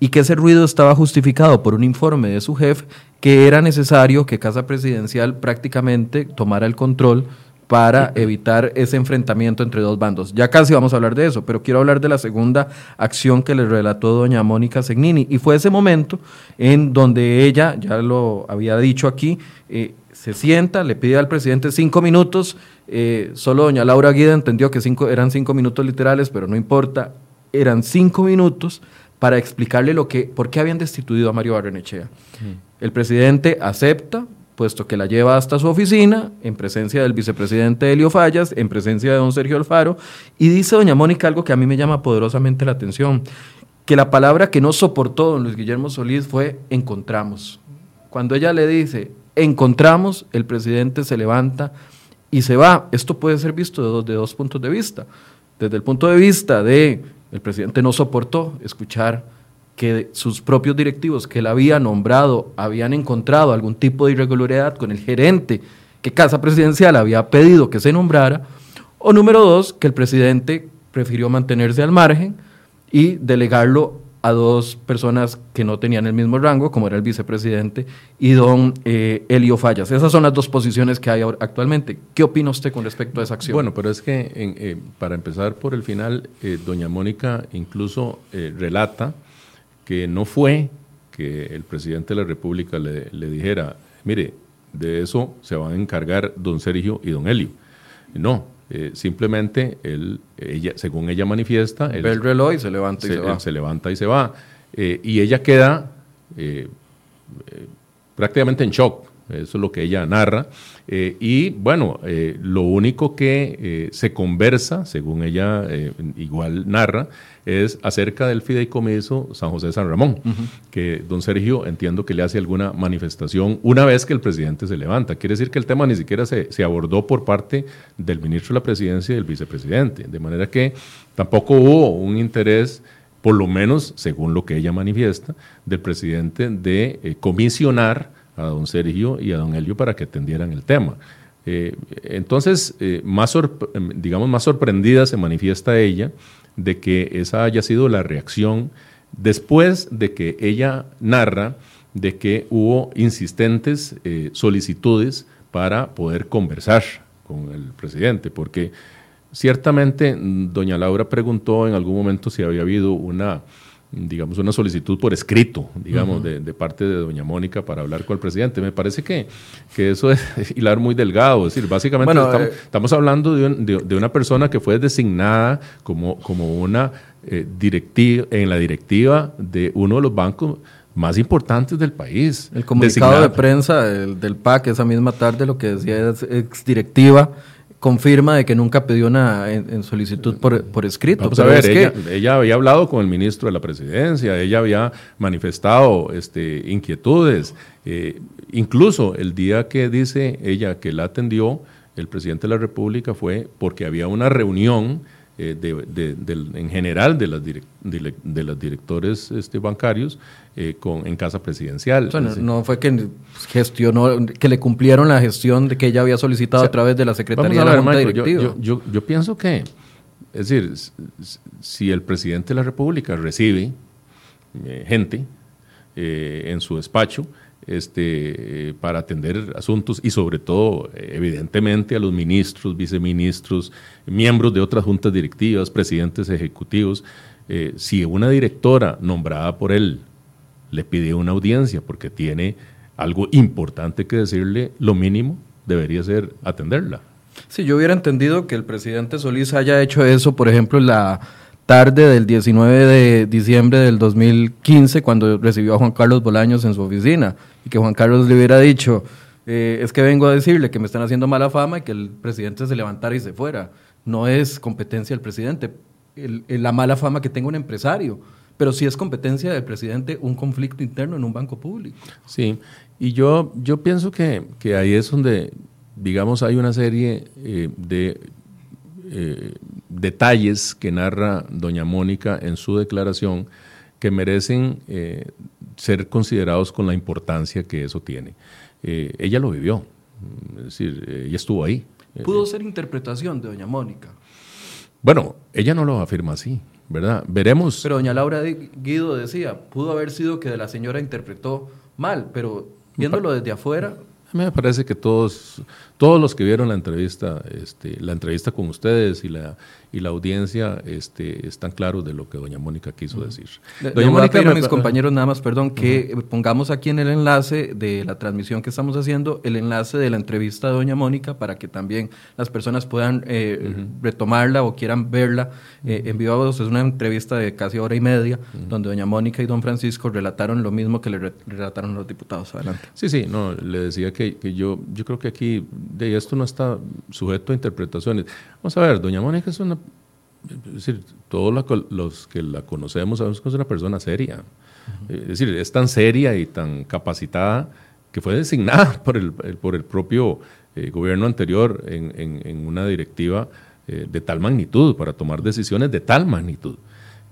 y que ese ruido estaba justificado por un informe de su jefe que era necesario que Casa Presidencial prácticamente tomara el control para evitar ese enfrentamiento entre dos bandos. Ya casi vamos a hablar de eso, pero quiero hablar de la segunda acción que le relató doña Mónica Segnini. Y fue ese momento en donde ella, ya lo había dicho aquí, eh, se sienta, le pide al presidente cinco minutos. Eh, solo doña Laura Guida entendió que cinco, eran cinco minutos literales, pero no importa, eran cinco minutos para explicarle lo que, por qué habían destituido a Mario Barrenechea. El presidente acepta, puesto que la lleva hasta su oficina, en presencia del vicepresidente Elio Fallas, en presencia de don Sergio Alfaro, y dice doña Mónica algo que a mí me llama poderosamente la atención, que la palabra que no soportó don Luis Guillermo Solís fue encontramos. Cuando ella le dice encontramos, el presidente se levanta y se va. Esto puede ser visto de dos, de dos puntos de vista. Desde el punto de vista de el presidente no soportó escuchar que sus propios directivos que él había nombrado habían encontrado algún tipo de irregularidad con el gerente que Casa Presidencial había pedido que se nombrara, o número dos, que el presidente prefirió mantenerse al margen y delegarlo a dos personas que no tenían el mismo rango, como era el vicepresidente y don eh, Elio Fallas. Esas son las dos posiciones que hay actualmente. ¿Qué opina usted con respecto a esa acción? Bueno, pero es que eh, para empezar por el final, eh, doña Mónica incluso relata que no fue que el presidente de la República le dijera, mire, de eso se van a encargar don Sergio y don Elio. No, eh, simplemente él, ella, según ella manifiesta, él, ve el reloj y se levanta y se, va. Se levanta y se va. Eh, y ella queda eh, prácticamente en shock. Eso es lo que ella narra. y bueno, lo único que se conversa, según ella igual narra, es acerca del fideicomiso San José San Ramón, que don Sergio entiendo que le hace alguna manifestación una vez que el presidente se levanta. Quiere decir que el tema ni siquiera se, se abordó por parte del ministro de la presidencia y del vicepresidente, de manera que tampoco hubo un interés por lo menos según lo que ella manifiesta, del presidente de eh, comisionar a don Sergio y a don Elio para que atendieran el tema. Eh, entonces, eh, más digamos, más sorprendida se manifiesta ella de que esa haya sido la reacción después de que ella narra de que hubo insistentes eh, solicitudes para poder conversar con el presidente, porque ciertamente mm, doña Laura preguntó en algún momento si había habido una digamos, una solicitud por escrito, digamos, de, parte de doña Mónica para hablar con el presidente. Me parece que, que eso es hilar muy delgado. Es decir, básicamente eh, estamos, hablando de, una persona que fue designada como, como una eh, directiva, en la directiva de uno de los bancos más importantes del país. El comunicado de prensa del, del PAC esa misma tarde lo que decía es ex directiva confirma de que nunca pidió una en, solicitud por, escrito. Vamos a ver, ella, había hablado con el ministro de la presidencia, ella había manifestado este, inquietudes. Eh, incluso el día que dice ella que la atendió, el presidente de la República fue porque había una reunión eh, de, en general de las, de, los directores este, bancarios eh, con, en casa presidencial. no, fue que gestionó, que le cumplieron la gestión de que ella había solicitado a través de la Secretaría de la Junta Directiva. Yo, yo, pienso que, es decir, si el presidente de la República recibe eh, gente en su despacho, este, para atender asuntos y sobre todo, evidentemente, a los ministros, viceministros, miembros de otras juntas directivas, presidentes ejecutivos. Eh, si una directora nombrada por él le pide una audiencia porque tiene algo importante que decirle, lo mínimo debería ser atenderla. Si yo hubiera entendido que el presidente Solís haya hecho eso, por ejemplo, la tarde del 19 de diciembre del 2015, cuando recibió a Juan Carlos Bolaños en su oficina, y que Juan Carlos le hubiera dicho, eh, es que vengo a decirle que me están haciendo mala fama y que el presidente se levantara y se fuera. No es competencia del presidente. la mala fama que tenga un empresario pero sí es competencia del presidente un conflicto interno en un banco público. Sí, y yo, yo pienso que, que ahí es donde, digamos, hay una serie eh, de eh, detalles que narra doña Mónica en su declaración que merecen eh, ser considerados con la importancia que eso tiene. ella lo vivió, es decir, ella estuvo ahí. ¿Pudo ser interpretación de doña Mónica? Bueno, ella no lo afirma así. ¿verdad? Veremos. Pero doña Laura Guido decía, pudo haber sido que la señora interpretó mal, pero viéndolo desde afuera... A mí me parece que todos, todos los que vieron la entrevista, este, la entrevista con ustedes y la, y la audiencia este, están claros de lo que doña Mónica quiso decir. doña Mónica, a mis compañeros nada más, perdón, que pongamos aquí en el enlace de la transmisión que estamos haciendo, el enlace de la entrevista de doña Mónica para que también las personas puedan eh, retomarla o quieran verla eh, en vivo. Es una entrevista de casi hora y media donde doña Mónica y don Francisco relataron lo mismo que le relataron los diputados. Adelante. Sí, sí, no, le decía que, que yo, yo creo que aquí de esto no está sujeto a interpretaciones. Vamos a ver, doña Mónica es una es decir, todos los que la conocemos sabemos que es una persona seria. Es decir, es tan seria y tan capacitada que fue designada por el, por el propio eh, gobierno anterior en, en, una directiva eh, de tal magnitud, para tomar decisiones de tal magnitud.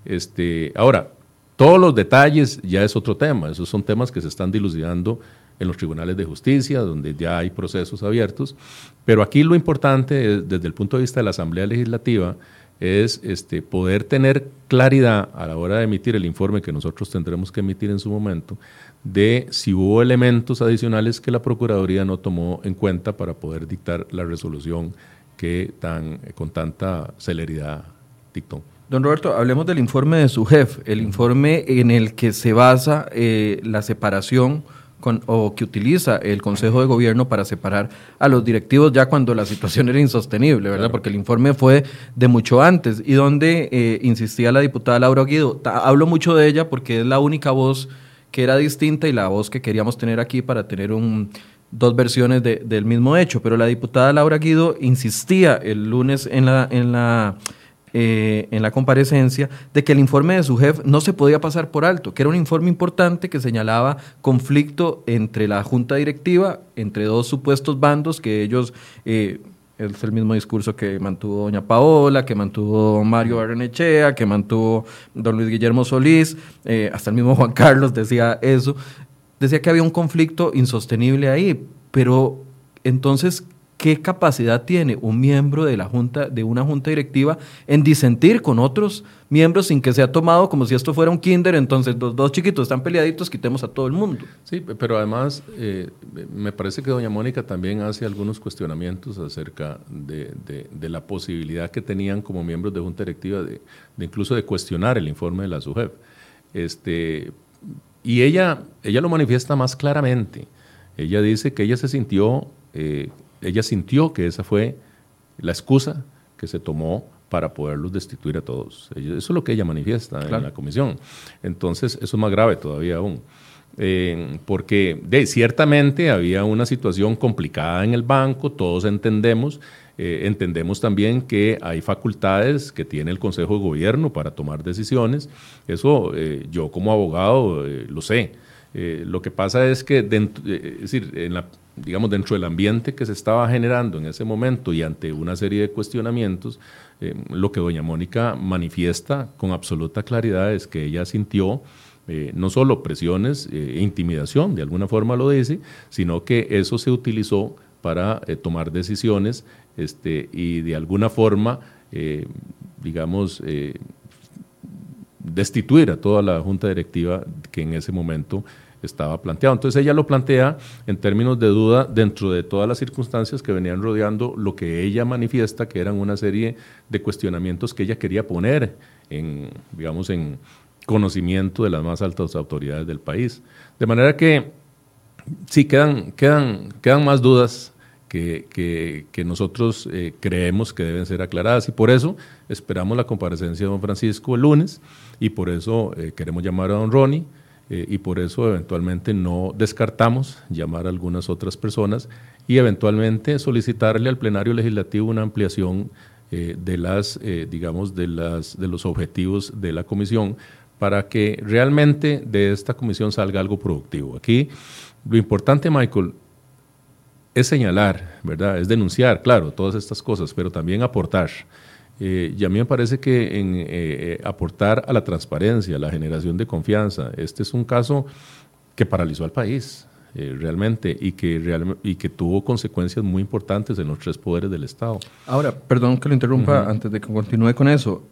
Este, ahora, todos los detalles ya es otro tema, esos son temas que se están dilucidando en los tribunales de justicia, donde ya hay procesos abiertos, pero aquí lo importante desde el punto de vista de la Asamblea Legislativa es este, poder tener claridad a la hora de emitir el informe que nosotros tendremos que emitir en su momento, de si hubo elementos adicionales que la Procuraduría no tomó en cuenta para poder dictar la resolución que tan, con tanta celeridad dictó. Don Roberto, hablemos del informe de su jefe, el informe en el que se basa eh, la separación o que utiliza el Consejo de Gobierno para separar a los directivos ya cuando la situación era insostenible, ¿verdad? Porque el informe fue de mucho antes y donde eh, insistía la diputada Laura Guido. Hablo mucho de ella porque es la única voz que era distinta y la voz que queríamos tener aquí para tener un, dos versiones del mismo hecho, pero la diputada Laura Guido insistía el lunes en la, en la eh, en la comparecencia de que el informe de su jefe no se podía pasar por alto, que era un informe importante que señalaba conflicto entre la junta directiva, entre dos supuestos bandos que ellos... Eh, es el mismo discurso que mantuvo doña Paola, que mantuvo Mario Barrenechea, que mantuvo don Luis Guillermo Solís, eh, hasta el mismo Juan Carlos decía eso. Decía que había un conflicto insostenible ahí, pero entonces, qué capacidad tiene un miembro de la junta de una junta directiva en disentir con otros miembros sin que sea tomado como si esto fuera un kinder entonces los dos chiquitos están peleaditos quitemos a todo el mundo. Sí pero además eh, me parece que doña Mónica también hace algunos cuestionamientos acerca de, la posibilidad que tenían como miembros de junta directiva de, incluso de cuestionar el informe de la SUJEP. Este y ella ella lo manifiesta más claramente. Ella dice que ella se sintió eh, ella sintió que esa fue la excusa que se tomó para poderlos destituir a todos. Eso es lo que ella manifiesta en la comisión. Entonces, eso es más grave todavía aún. Eh, porque de, ciertamente había una situación complicada en el banco, todos entendemos, eh, entendemos también que hay facultades que tiene el Consejo de Gobierno para tomar decisiones, eso eh, yo como abogado lo sé. lo que pasa es que, es decir, en la digamos, dentro del ambiente que se estaba generando en ese momento y ante una serie de cuestionamientos, eh, lo que doña Mónica manifiesta con absoluta claridad es que ella sintió eh, no solo presiones e intimidación, de alguna forma lo dice, sino que eso se utilizó para tomar decisiones este, y de alguna forma, digamos, destituir a toda la junta directiva que en ese momento estaba planteado. Entonces ella lo plantea en términos de duda dentro de todas las circunstancias que venían rodeando lo que ella manifiesta, que eran una serie de cuestionamientos que ella quería poner en, digamos, en conocimiento de las más altas autoridades del país. De manera que sí quedan, quedan, quedan más dudas que, que, nosotros eh, creemos que deben ser aclaradas y por eso esperamos la comparecencia de don Francisco el lunes y por eso eh, queremos llamar a don Ronnie eh, y por eso eventualmente no descartamos llamar a algunas otras personas y eventualmente solicitarle al plenario legislativo una ampliación eh, de las, eh, digamos, de, las, de los objetivos de la comisión para que realmente de esta comisión salga algo productivo. Aquí lo importante, Michael, es señalar, ¿verdad? Es denunciar, claro, todas estas cosas, pero también aportar. Eh, y a mí me parece que en eh, eh, aportar a la transparencia, a la generación de confianza, este es un caso que paralizó al país realmente y que, y que tuvo consecuencias muy importantes en los tres poderes del Estado. Ahora, perdón que lo interrumpa antes de que continúe con eso.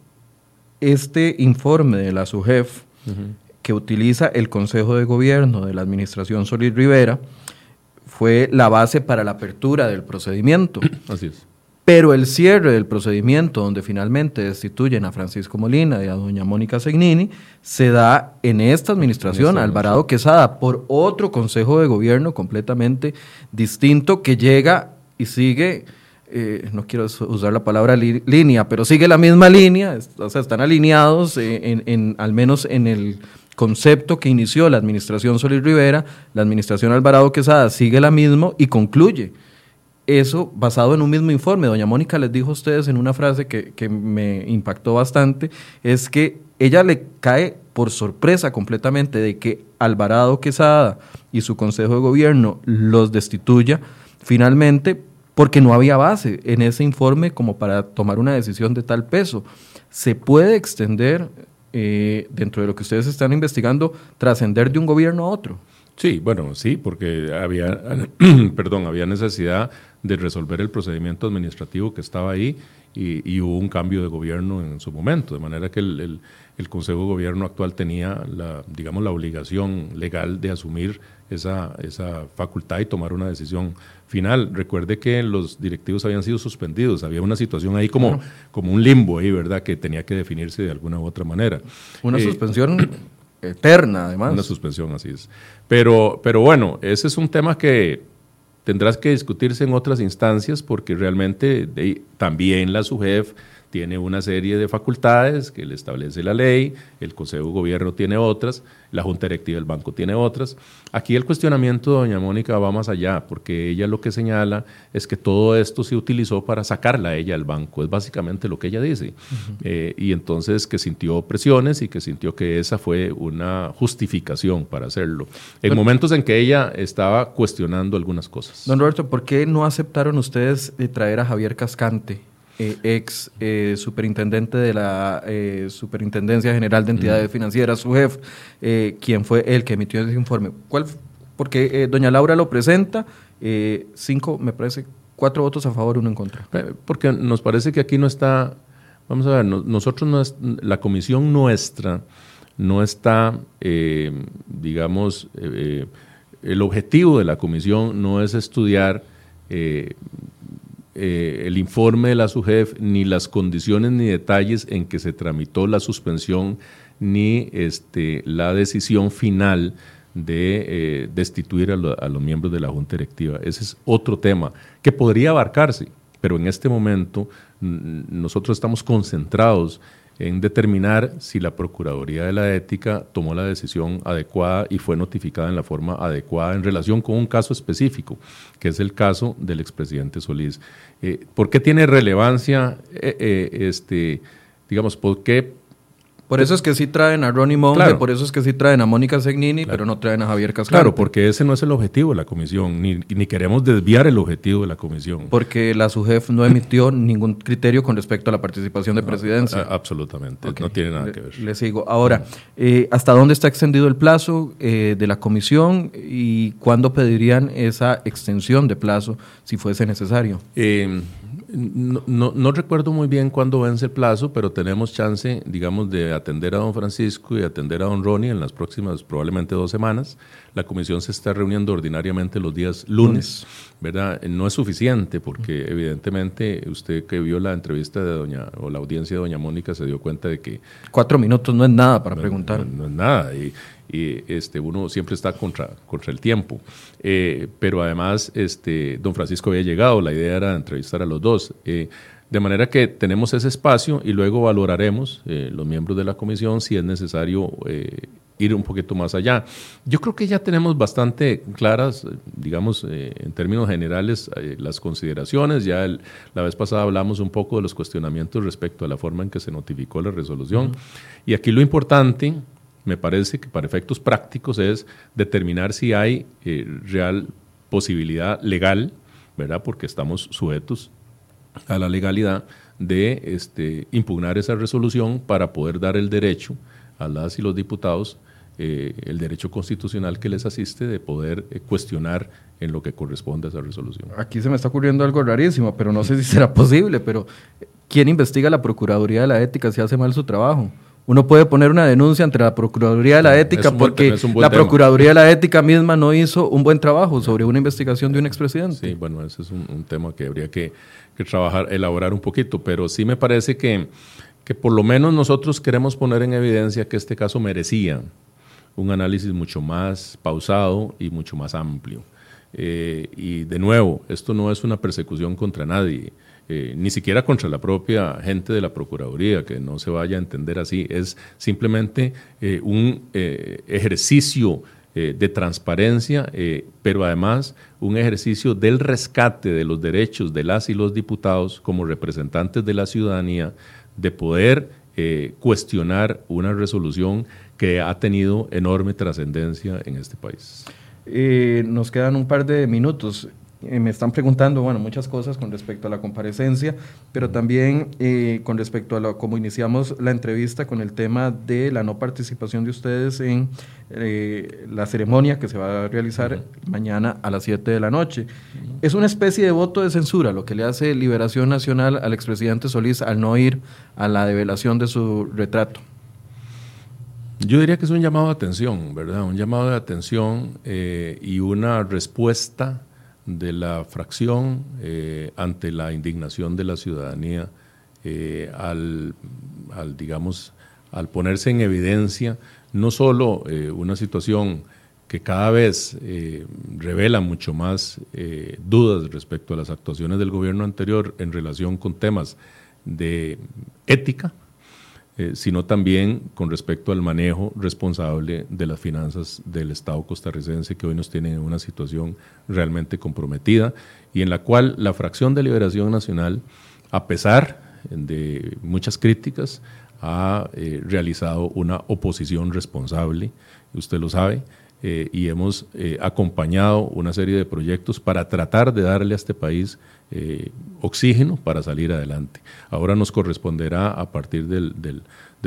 Este informe de la SUGEF que utiliza el Consejo de Gobierno de la Administración Solís Rivera, fue la base para la apertura del procedimiento. Así es. Pero el cierre del procedimiento, donde finalmente destituyen a Francisco Molina y a doña Mónica Segnini, se da en esta administración, Alvarado Quesada, por otro consejo de gobierno completamente distinto que llega y sigue, eh, no quiero usar la palabra línea, pero sigue la misma línea, o sea, están alineados eh, en, al menos en el concepto que inició la administración Solís Rivera, la administración Alvarado Quesada sigue la misma y concluye. Eso basado en un mismo informe. Doña Mónica les dijo a ustedes en una frase que, que me impactó bastante, es que ella le cae por sorpresa completamente de que Alvarado Quesada y su Consejo de Gobierno los destituya finalmente porque no había base en ese informe como para tomar una decisión de tal peso. Se puede extender eh, dentro de lo que ustedes están investigando, trascender de un gobierno a otro. Sí, bueno, sí, porque había, perdón, había necesidad de resolver el procedimiento administrativo que estaba ahí y, hubo un cambio de gobierno en su momento, de manera que el, el, Consejo de Gobierno actual tenía la, digamos, la obligación legal de asumir esa, esa facultad y tomar una decisión final. Recuerde que los directivos habían sido suspendidos, había una situación ahí como, como un limbo ahí, ¿verdad? Que tenía que definirse de alguna u otra manera. Una eh, suspensión eterna, además. Una suspensión, así es. Pero, pero bueno, ese es un tema que tendrás que discutirse en otras instancias porque realmente también la SUGEF tiene una serie de facultades que le establece la ley, el Consejo de Gobierno tiene otras, la Junta Directiva del Banco tiene otras. Aquí el cuestionamiento de doña Mónica va más allá, porque ella lo que señala es que todo esto se utilizó para sacarla a ella del banco, es básicamente lo que ella dice. Eh, y entonces que sintió presiones y que sintió que esa fue una justificación para hacerlo, en momentos en que ella estaba cuestionando algunas cosas. Don Roberto, ¿por qué no aceptaron ustedes traer a Javier Cascante? Eh, ex eh, superintendente de la eh, Superintendencia General de Entidades Financieras, su jefe, quien fue el que emitió ese informe. ¿Cuál? Porque doña Laura lo presenta, cinco, me parece, cuatro votos a favor, uno en contra. Porque nos parece que aquí no está, vamos a ver, nosotros, no es, la comisión nuestra no está, digamos, el objetivo de la comisión no es estudiar eh, el informe de la SUGEF, ni las condiciones ni detalles en que se tramitó la suspensión, ni este, la decisión final de eh, destituir a, a, los miembros de la Junta Directiva. Ese es otro tema que podría abarcarse, pero en este momento nosotros estamos concentrados en determinar si la Procuraduría de la Ética tomó la decisión adecuada y fue notificada en la forma adecuada en relación con un caso específico, que es el caso del expresidente Solís. Eh, ¿Por qué tiene digamos, por qué por eso es que sí traen a Ronnie Monge, por eso es que sí traen a Mónica Segnini, pero no traen a Javier Cascante. Claro, porque ese no es el objetivo de la comisión, ni, ni queremos desviar el objetivo de la comisión. Porque la SUGEF no emitió ningún criterio con respecto a la participación de presidencia. absolutamente, no tiene nada que ver. Le, sigo. Ahora, eh, ¿hasta dónde está extendido el plazo eh, de la comisión y cuándo pedirían esa extensión de plazo si fuese necesario? Eh, no, no, recuerdo muy bien cuándo vence el plazo, pero tenemos chance, digamos, de atender a don Francisco y atender a don Ronnie en las próximas probablemente dos semanas. La comisión se está reuniendo ordinariamente los días lunes, ¿verdad? No es suficiente porque evidentemente usted que vio la entrevista de doña, o la audiencia de doña Mónica se dio cuenta de que... Cuatro minutos no es nada para preguntar. No, es nada. Y, y este, uno siempre está contra, contra el tiempo. Eh, pero además, este, don Francisco había llegado, la idea era entrevistar a los dos. Eh, de manera que tenemos ese espacio y luego valoraremos eh, los miembros de la comisión si es necesario ir un poquito más allá. Yo creo que ya tenemos bastante claras, digamos, en términos generales, las consideraciones. Ya la vez pasada hablamos un poco de los cuestionamientos respecto a la forma en que se notificó la resolución. Y aquí lo importante me parece que para efectos prácticos es determinar si hay eh, real posibilidad legal, ¿verdad? Porque estamos sujetos a la legalidad de este, impugnar esa resolución para poder dar el derecho a las y los diputados, eh, el derecho constitucional que les asiste de poder eh, cuestionar en lo que corresponde a esa resolución. Aquí se me está ocurriendo algo rarísimo, pero no sé si será posible, pero ¿quién investiga la Procuraduría de la Ética si hace mal su trabajo? Uno puede poner una denuncia ante la Procuraduría de la Ética porque la Procuraduría de la Ética misma no hizo un buen trabajo sobre una investigación de un expresidente. Sí, bueno, ese es un, tema que habría que, trabajar, elaborar un poquito, pero sí me parece que, que por lo menos nosotros queremos poner en evidencia que este caso merecía un análisis mucho más pausado y mucho más amplio. Eh, y de nuevo, esto no es una persecución contra nadie. Eh, ni siquiera contra la propia gente de la Procuraduría, que no se vaya a entender así, es simplemente eh, un eh, ejercicio de transparencia, pero además un ejercicio del rescate de los derechos de las y los diputados como representantes de la ciudadanía de poder cuestionar una resolución que ha tenido enorme trascendencia en este país. Nos quedan un par de minutos. Eh, me están preguntando, bueno, muchas cosas con respecto a la comparecencia, pero también eh, con respecto a lo, cómo iniciamos la entrevista con el tema de la no participación de ustedes en eh, la ceremonia que se va a realizar mañana a las 7 de la noche. Es una especie de voto de censura lo que le hace Liberación Nacional al expresidente Solís al no ir a la develación de su retrato. Yo diría que es un llamado de atención, ¿verdad? Un llamado de atención y una respuesta de la fracción eh, ante la indignación de la ciudadanía eh, al, digamos, al ponerse en evidencia no solo eh, una situación que cada vez revela mucho más dudas respecto a las actuaciones del gobierno anterior en relación con temas de ética, eh, sino también con respecto al manejo responsable de las finanzas del Estado costarricense, que hoy nos tiene en una situación realmente comprometida y en la cual la fracción de Liberación Nacional, a pesar de muchas críticas, ha eh, realizado una oposición responsable, usted lo sabe, eh, y hemos acompañado una serie de proyectos para tratar de darle a este país eh, oxígeno para salir adelante. Ahora nos corresponderá a partir del, del,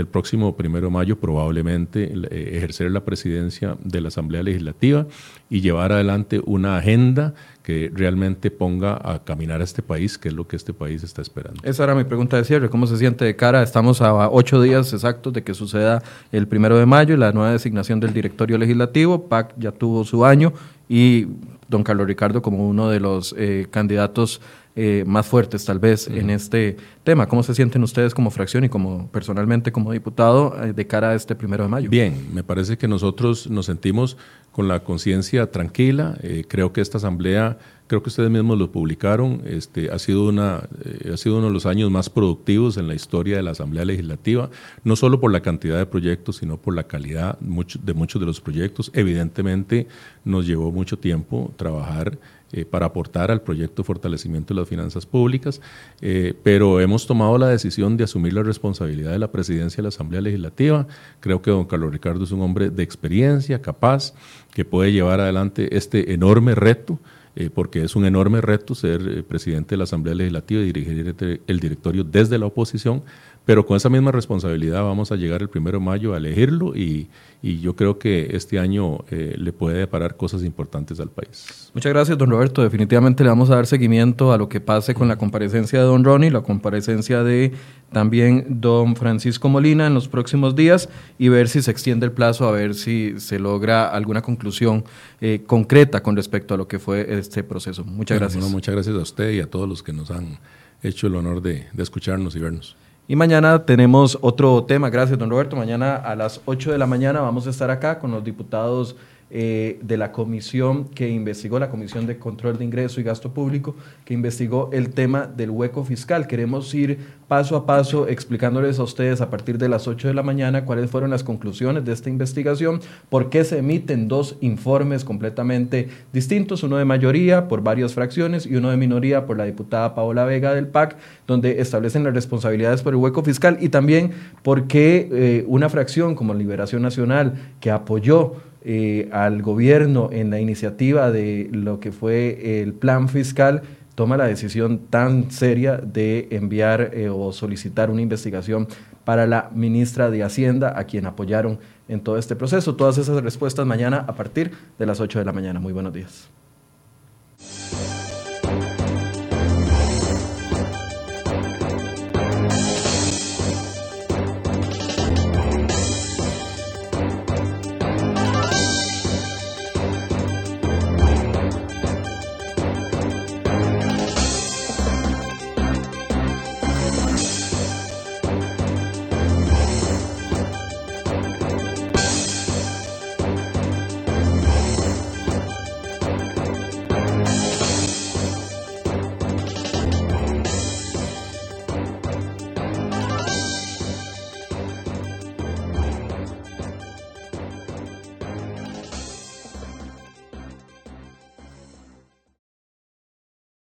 próximo primero de mayo probablemente eh, ejercer la presidencia de la Asamblea Legislativa y llevar adelante una agenda que realmente ponga a caminar a este país, que es lo que este país está esperando. Esa era mi pregunta de cierre. ¿Cómo se siente de cara? Estamos a ocho días exactos de que suceda el primero de mayo y la nueva designación del directorio legislativo. PAC ya tuvo su año y don Carlos Ricardo como uno de los eh, candidatos eh, más fuertes tal vez en este tema. ¿Cómo se sienten ustedes como fracción y como personalmente como diputado eh, de cara a este primero de mayo? Bien, me parece que nosotros nos sentimos con la conciencia tranquila. creo que esta asamblea creo que ustedes mismos lo publicaron, este, ha, sido una, ha sido uno de los años más productivos en la historia de la Asamblea Legislativa, no solo por la cantidad de proyectos, sino por la calidad de muchos de los proyectos. Evidentemente nos llevó mucho tiempo trabajar eh, para aportar al proyecto fortalecimiento de las finanzas públicas, eh, pero hemos tomado la decisión de asumir la responsabilidad de la presidencia de la Asamblea Legislativa. Creo que don Carlos Ricardo es un hombre de experiencia, capaz, que puede llevar adelante este enorme reto. Eh, porque es un enorme reto ser presidente de la Asamblea Legislativa y dirigir el directorio desde la oposición, pero con esa misma responsabilidad vamos a llegar el primero de mayo a elegirlo y, yo creo que este año eh, le puede deparar cosas importantes al país. Muchas gracias, don Roberto. Definitivamente le vamos a dar seguimiento a lo que pase con la comparecencia de don Ronnie, la comparecencia de también don Francisco Molina en los próximos días y ver si se extiende el plazo, a ver si se logra alguna conclusión eh, concreta con respecto a lo que fue este proceso. Muchas gracias. muchas gracias a usted y a todos los que nos han hecho el honor de escucharnos y vernos. Y mañana tenemos otro tema. Gracias, don Roberto. Mañana a las 8 de la mañana vamos a estar acá con los diputados eh, de la comisión que investigó, la Comisión de Control de Ingreso y Gasto Público, que investigó el tema del hueco fiscal. Queremos ir paso a paso explicándoles a ustedes a partir de las 8 de la mañana cuáles fueron las conclusiones de esta investigación, por qué se emiten dos informes completamente distintos, uno de mayoría por varias fracciones y uno de minoría por la diputada Paola Vega del PAC, donde establecen las responsabilidades por el hueco fiscal y también por qué eh, una fracción como Liberación Nacional que apoyó eh, al gobierno en la iniciativa de lo que fue el plan fiscal toma la decisión tan seria de enviar eh, o solicitar una investigación para la ministra de Hacienda, a quien apoyaron en todo este proceso. Todas esas respuestas mañana a partir de las 8 de la mañana. Muy buenos días.